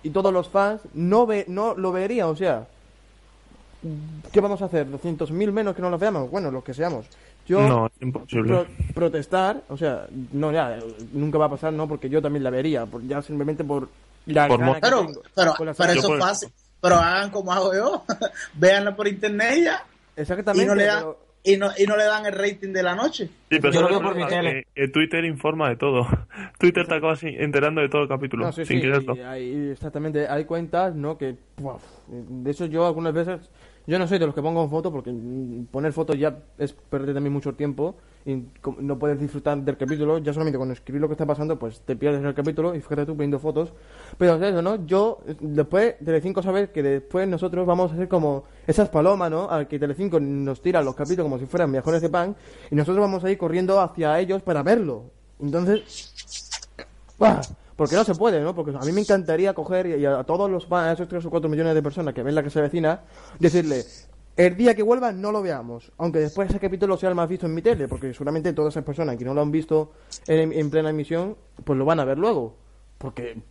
y todos los fans no, ve, no lo verían, o sea, ¿qué vamos a hacer? ¿200.000 menos que no los veamos? Bueno, los que seamos. Yo No, es imposible. pro- protestar, o sea, no, ya, nunca va a pasar, no, porque yo también la vería, por, ya simplemente por la Por gana mo- que Pero, tengo pero, con la pero serie. eso es fácil. Pero hagan como hago yo. *laughs* Véanla por internet y ya. Exactamente. Y no, le dan, pero- y, no, y no le dan el rating de la noche. Sí, pero Yo lo ¿sabes veo por mi tele. Que, que Twitter informa de todo. *laughs* Twitter te acaba así enterando de todo el capítulo, No, sí, sin sí, quererlo. hay- exactamente, hay cuentas, ¿no? Que, de eso yo algunas veces, yo no soy de los que pongo fotos porque mm, poner fotos ya es perder también mucho tiempo y no puedes disfrutar del capítulo, ya solamente con escribir lo que está pasando, pues te pierdes el capítulo y fíjate tú poniendo fotos. Pero es eso, ¿no? Yo, después, Telecinco sabe que después nosotros vamos a ser como esas palomas, ¿no? Al que Telecinco nos tira los capítulos como si fueran mejores de pan y nosotros vamos a ir corriendo hacia ellos para verlo. Entonces, ¡buah! Porque no se puede, ¿no? Porque a mí me encantaría coger y a, todos los a esos 3 o 4 millones de personas que ven la que se vecina, decirle, el día que vuelva no lo veamos, aunque después ese capítulo sea el más visto en mi tele, porque seguramente todas esas personas que no lo han visto en, en plena emisión, pues lo van a ver luego, porque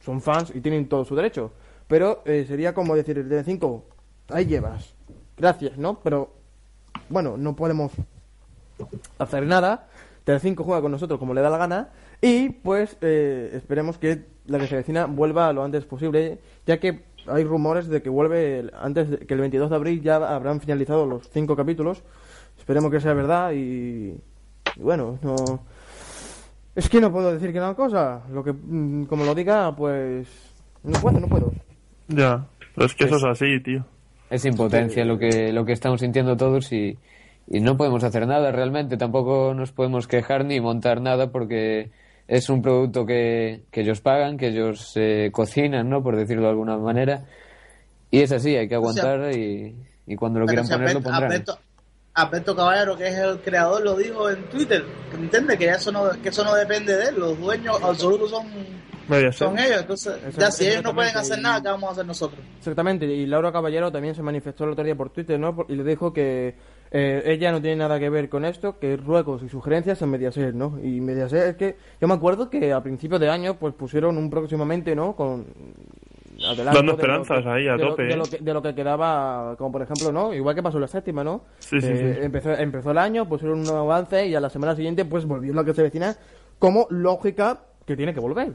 son fans y tienen todo su derecho. Pero eh, sería como decir, el de 5, ahí llevas, gracias, ¿no? Pero, bueno, no podemos hacer nada. Telecinco juega con nosotros como le da la gana. Y pues eh, esperemos que la que se vecina vuelva lo antes posible, ya que hay rumores de que vuelve el- antes de, que el 22 de abril ya habrán finalizado los cinco capítulos. Esperemos que sea verdad y, y bueno, no es que no puedo decir que una cosa, lo que mm, como lo diga, pues no puedo, no puedo. Ya, pero es que eso es así, tío. Es impotencia lo que, lo que estamos sintiendo todos y, y no podemos hacer nada realmente. Tampoco nos podemos quejar ni montar nada porque es un producto que, que ellos pagan, que ellos eh, cocinan, ¿no? Por decirlo de alguna manera. Y es así, hay que O sea, aguantar y, y cuando lo quieran si poner, lo pondrán. Alberto- Alberto Caballero, que es el creador, lo dijo en Twitter. Que entiende que eso no, que eso no depende de él. Los dueños absolutos son, son ellos. Entonces, ya si ellos no pueden hacer nada, ¿qué vamos a hacer nosotros? Exactamente, y Laura Caballero también se manifestó el otro día por Twitter, ¿no? Y le dijo que eh, ella no tiene nada que ver con esto, que ruegos y sugerencias en Mediaset, ¿no? Y Mediaset es que yo me acuerdo que a principios de año pues pusieron un próximamente, ¿no? Con Dando de lo esperanzas que- ahí a de lo- tope, de ¿eh? lo, que, de lo que quedaba, como por ejemplo, ¿no? Igual que pasó la séptima, ¿no? Sí, sí, Eh, sí. Empezó, empezó el año, pusieron un nuevo avance y a la semana siguiente pues volvió la que se vecina como lógica que tiene que volver.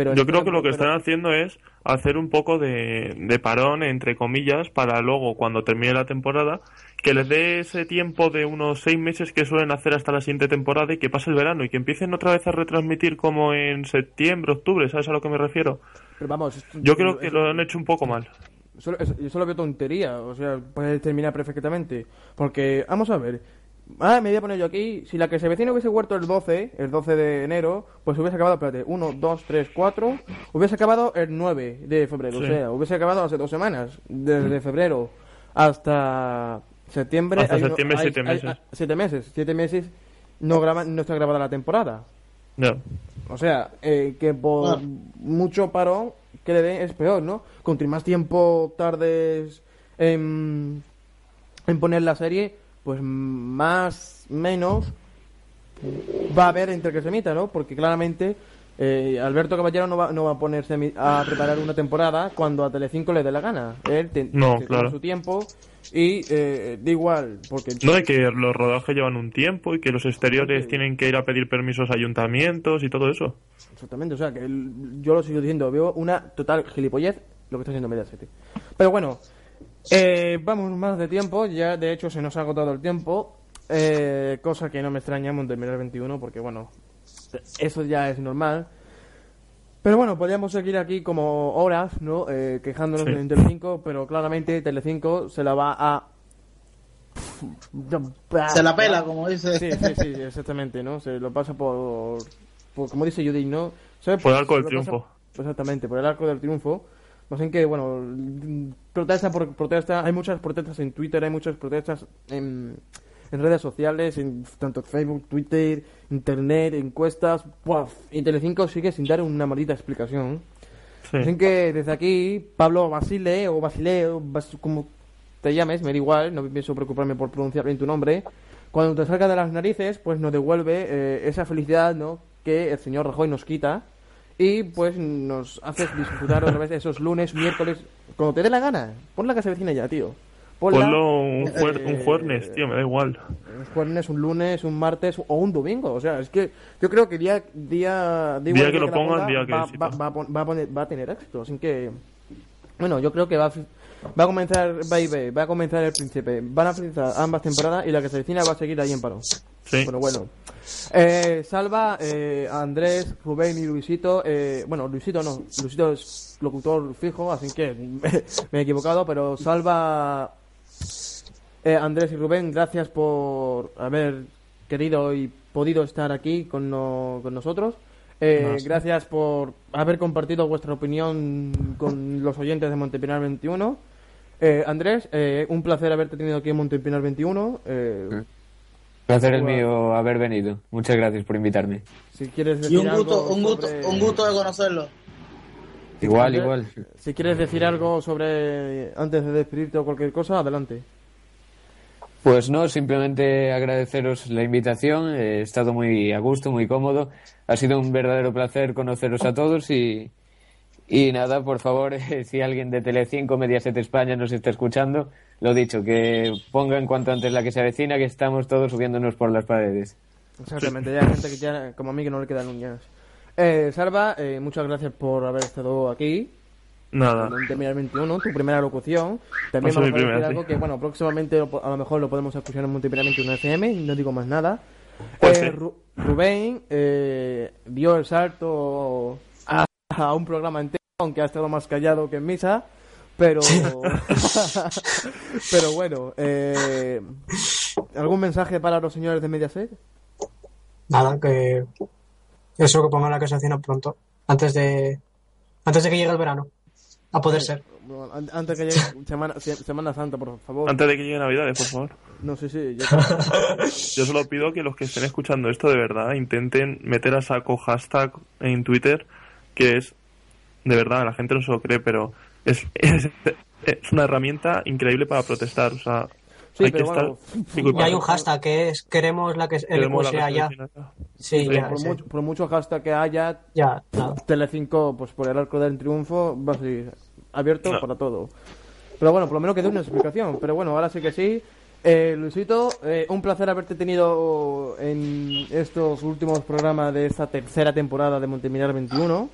Pero Yo creo que lo que están haciendo es hacer un poco de, de parón, entre comillas, para luego, cuando termine la temporada, que les dé ese tiempo de unos seis meses que suelen hacer hasta la siguiente temporada y que pase el verano y que empiecen otra vez a retransmitir como en septiembre, octubre, ¿sabes a lo que me refiero? pero vamos, Yo creo que es- lo han hecho un poco mal. Solo, es- yo solo veo tontería, o sea, puede terminar perfectamente. Porque, vamos a ver, ah, me voy a poner yo aquí, si la que se vecina hubiese vuelto el 12, el 12 de enero, pues hubiese acabado, espérate, 1, 2, 3, 4, hubiese acabado el 9 de febrero, Sí. o sea, hubiese acabado hace dos semanas, desde febrero hasta septiembre. Hasta hay septiembre, hay- siete hay- meses. hay- siete meses, siete meses no, graban, no está grabada la temporada. Ya. O sea, eh, que por Ah. mucho parón que le den es peor, ¿no? Contra más tiempo tardes en, en poner la serie, pues más menos va a haber entre que se emita, ¿no? Porque claramente eh, Alberto Caballero no va, no va a ponerse a preparar una temporada cuando a Telecinco le dé la gana. Él te- No, claro. su tiempo y eh, da igual, porque No, de que los rodajes llevan un tiempo y que los exteriores tienen que ir a pedir permisos a ayuntamientos y todo eso. Exactamente, o sea, que el- yo lo sigo diciendo, veo una total gilipollez lo que está haciendo Mediaset. Pero bueno, eh, vamos más de tiempo, ya de hecho se nos ha agotado el tiempo, eh, cosa que no me extraña en terminar 21, porque bueno, eso ya es normal. Pero bueno, podríamos seguir aquí como horas, ¿no? Eh, quejándonos Sí. en Telecinco, pero claramente Telecinco se la va a... Se la pela, como dice. Sí, sí, sí, exactamente, ¿no? Se lo pasa por, por como dice Judy, ¿no? ¿Sabe? Por el arco del pasa- triunfo. exactamente, por el arco del triunfo. Más en que, bueno, protesta por protesta, hay muchas protestas en Twitter, hay muchas protestas en, en redes sociales, en tanto Facebook, Twitter, Internet, encuestas, ¡puaf! y Telecinco sigue sin dar una maldita explicación. Sí. Así que desde aquí, Pablo Basile o Basile, o Bas- como te llames, me da igual, no pienso preocuparme por pronunciar bien tu nombre. Cuando te salga de las narices, pues nos devuelve eh, esa felicidad ¿no? que el señor Rajoy nos quita y pues nos haces disfrutar otra vez esos lunes, miércoles, cuando te dé la gana. Pon la se vecina ya, tío. Ponla, Ponlo un, juer- un eh, jueves, tío, me da igual. un jueves, un lunes, un martes o un domingo. O sea, es que yo creo que día día, Día que lo la pongan, ponga, día que va, va, va a poner- va a tener éxito. Así que, bueno, yo creo que va a, va a comenzar Baby, va a comenzar el príncipe. Van a finalizar ambas temporadas y la que se avecina va a seguir ahí en paro. Sí. Pero bueno. Eh, Salva, eh, Andrés, Rubén y Luisito. Eh, bueno, Luisito no. Luisito es locutor fijo, así que *laughs* me he equivocado. Pero Salva, eh, Andrés y Rubén, gracias por haber querido y podido estar aquí con, no- con nosotros. Eh. Gracias por haber compartido vuestra opinión con los oyentes de Montepinar 21. Eh, Andrés, eh, un placer haberte tenido aquí en Montepinar 21. Eh, Placer es mío haber venido. Muchas gracias por invitarme. Si quieres Y decir un gusto, algo un gusto, sobre- un gusto de conocerlo. Igual, Andrés, igual. Si quieres decir algo sobre antes de despedirte o cualquier cosa, adelante. Pues no, simplemente agradeceros la invitación. He estado muy a gusto, muy cómodo. Ha sido un verdadero placer conoceros a todos y, y nada, por favor, *laughs* si alguien de Telecinco, Mediaset España nos está escuchando, lo dicho, que pongan cuanto antes la que se avecina, que estamos todos subiéndonos por las paredes. Exactamente, ya hay gente que ya, como a mí, que no le quedan uñas. Eh, Salva, eh, muchas gracias por haber estado aquí. Nada. En Terminal 21, tu primera locución. También a vamos a mi decir primera, algo sí. que, bueno, próximamente a lo mejor lo podemos escuchar en Multimedia 21 FM, y no digo más nada. Pues Eh, sí. Ru- Rubén eh, dio el salto a, un programa entero, aunque ha estado más callado que en misa. Pero, *laughs* pero bueno, eh, ¿algún mensaje para los señores de Mediaset? Nada, que eso que pongan la que se avecina pronto, antes de antes de que llegue el verano, a poder ser. Bueno, an- antes que llegue semana, se- semana Santa, por favor. Antes de que llegue Navidades, por favor. No sé si. Yo... Yo solo pido que los que estén escuchando esto de verdad intenten meter a saco hashtag en Twitter, que es, de verdad, la gente no se lo cree, pero es, es, es una herramienta increíble para protestar. O sea, Sí, hay que pero estar bueno, pico y Y hay un hashtag que es queremos la que Queremos la LQSA que ya. Sí, ya, por, sí. mucho, por mucho hashtag que haya, Ya, nada. Telecinco, pues por el arco del triunfo, va a seguir abierto No. para todo. Pero bueno, por lo menos que dé una explicación. Pero bueno, ahora sí que sí. Eh, Luisito, eh, un placer haberte tenido en estos últimos programas de esta tercera temporada de Monteminar 21.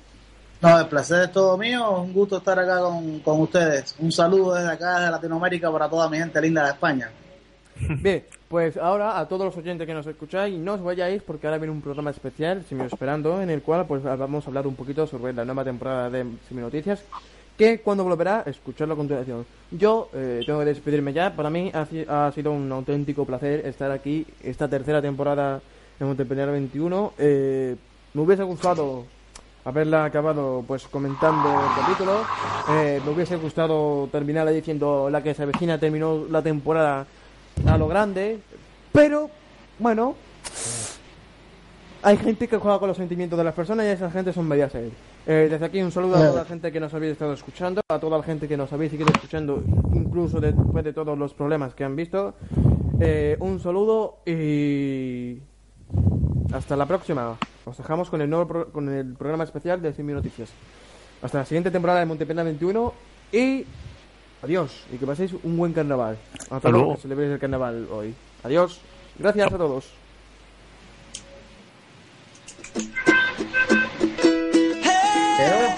No, el placer es todo mío. Un gusto estar acá con, con ustedes. Un saludo desde acá, de Latinoamérica, para toda mi gente linda de España. *laughs* Bien, pues ahora a todos los oyentes que nos escucháis, no os vayáis porque ahora viene un programa especial, Simi Esperando, en el cual pues vamos a hablar un poquito sobre la nueva temporada de Simi Noticias, que cuando volverá, escucharlo a continuación. Yo eh, tengo que despedirme ya, para mí ha, ha sido un auténtico placer estar aquí, esta tercera temporada de Montepellier 21. Eh, me hubiese gustado haberla acabado pues comentando el capítulo. Eh, me hubiese gustado terminarla diciendo la que se avecina terminó la temporada a lo grande, pero bueno, hay gente que juega con los sentimientos de las personas y esa gente son Mediaset. Eh, desde aquí un saludo a toda la gente que nos habéis estado escuchando, a toda la gente que nos habéis seguido escuchando, incluso después de todos los problemas que han visto. Eh, un saludo y hasta la próxima. Os dejamos con el, nuevo con el programa especial de 100.000 Noticias. Hasta la siguiente temporada de Montepena 21 y adiós. Y que paséis un buen carnaval. A todos los que celebréis el carnaval hoy. Adiós. Gracias a todos. ¿Eh?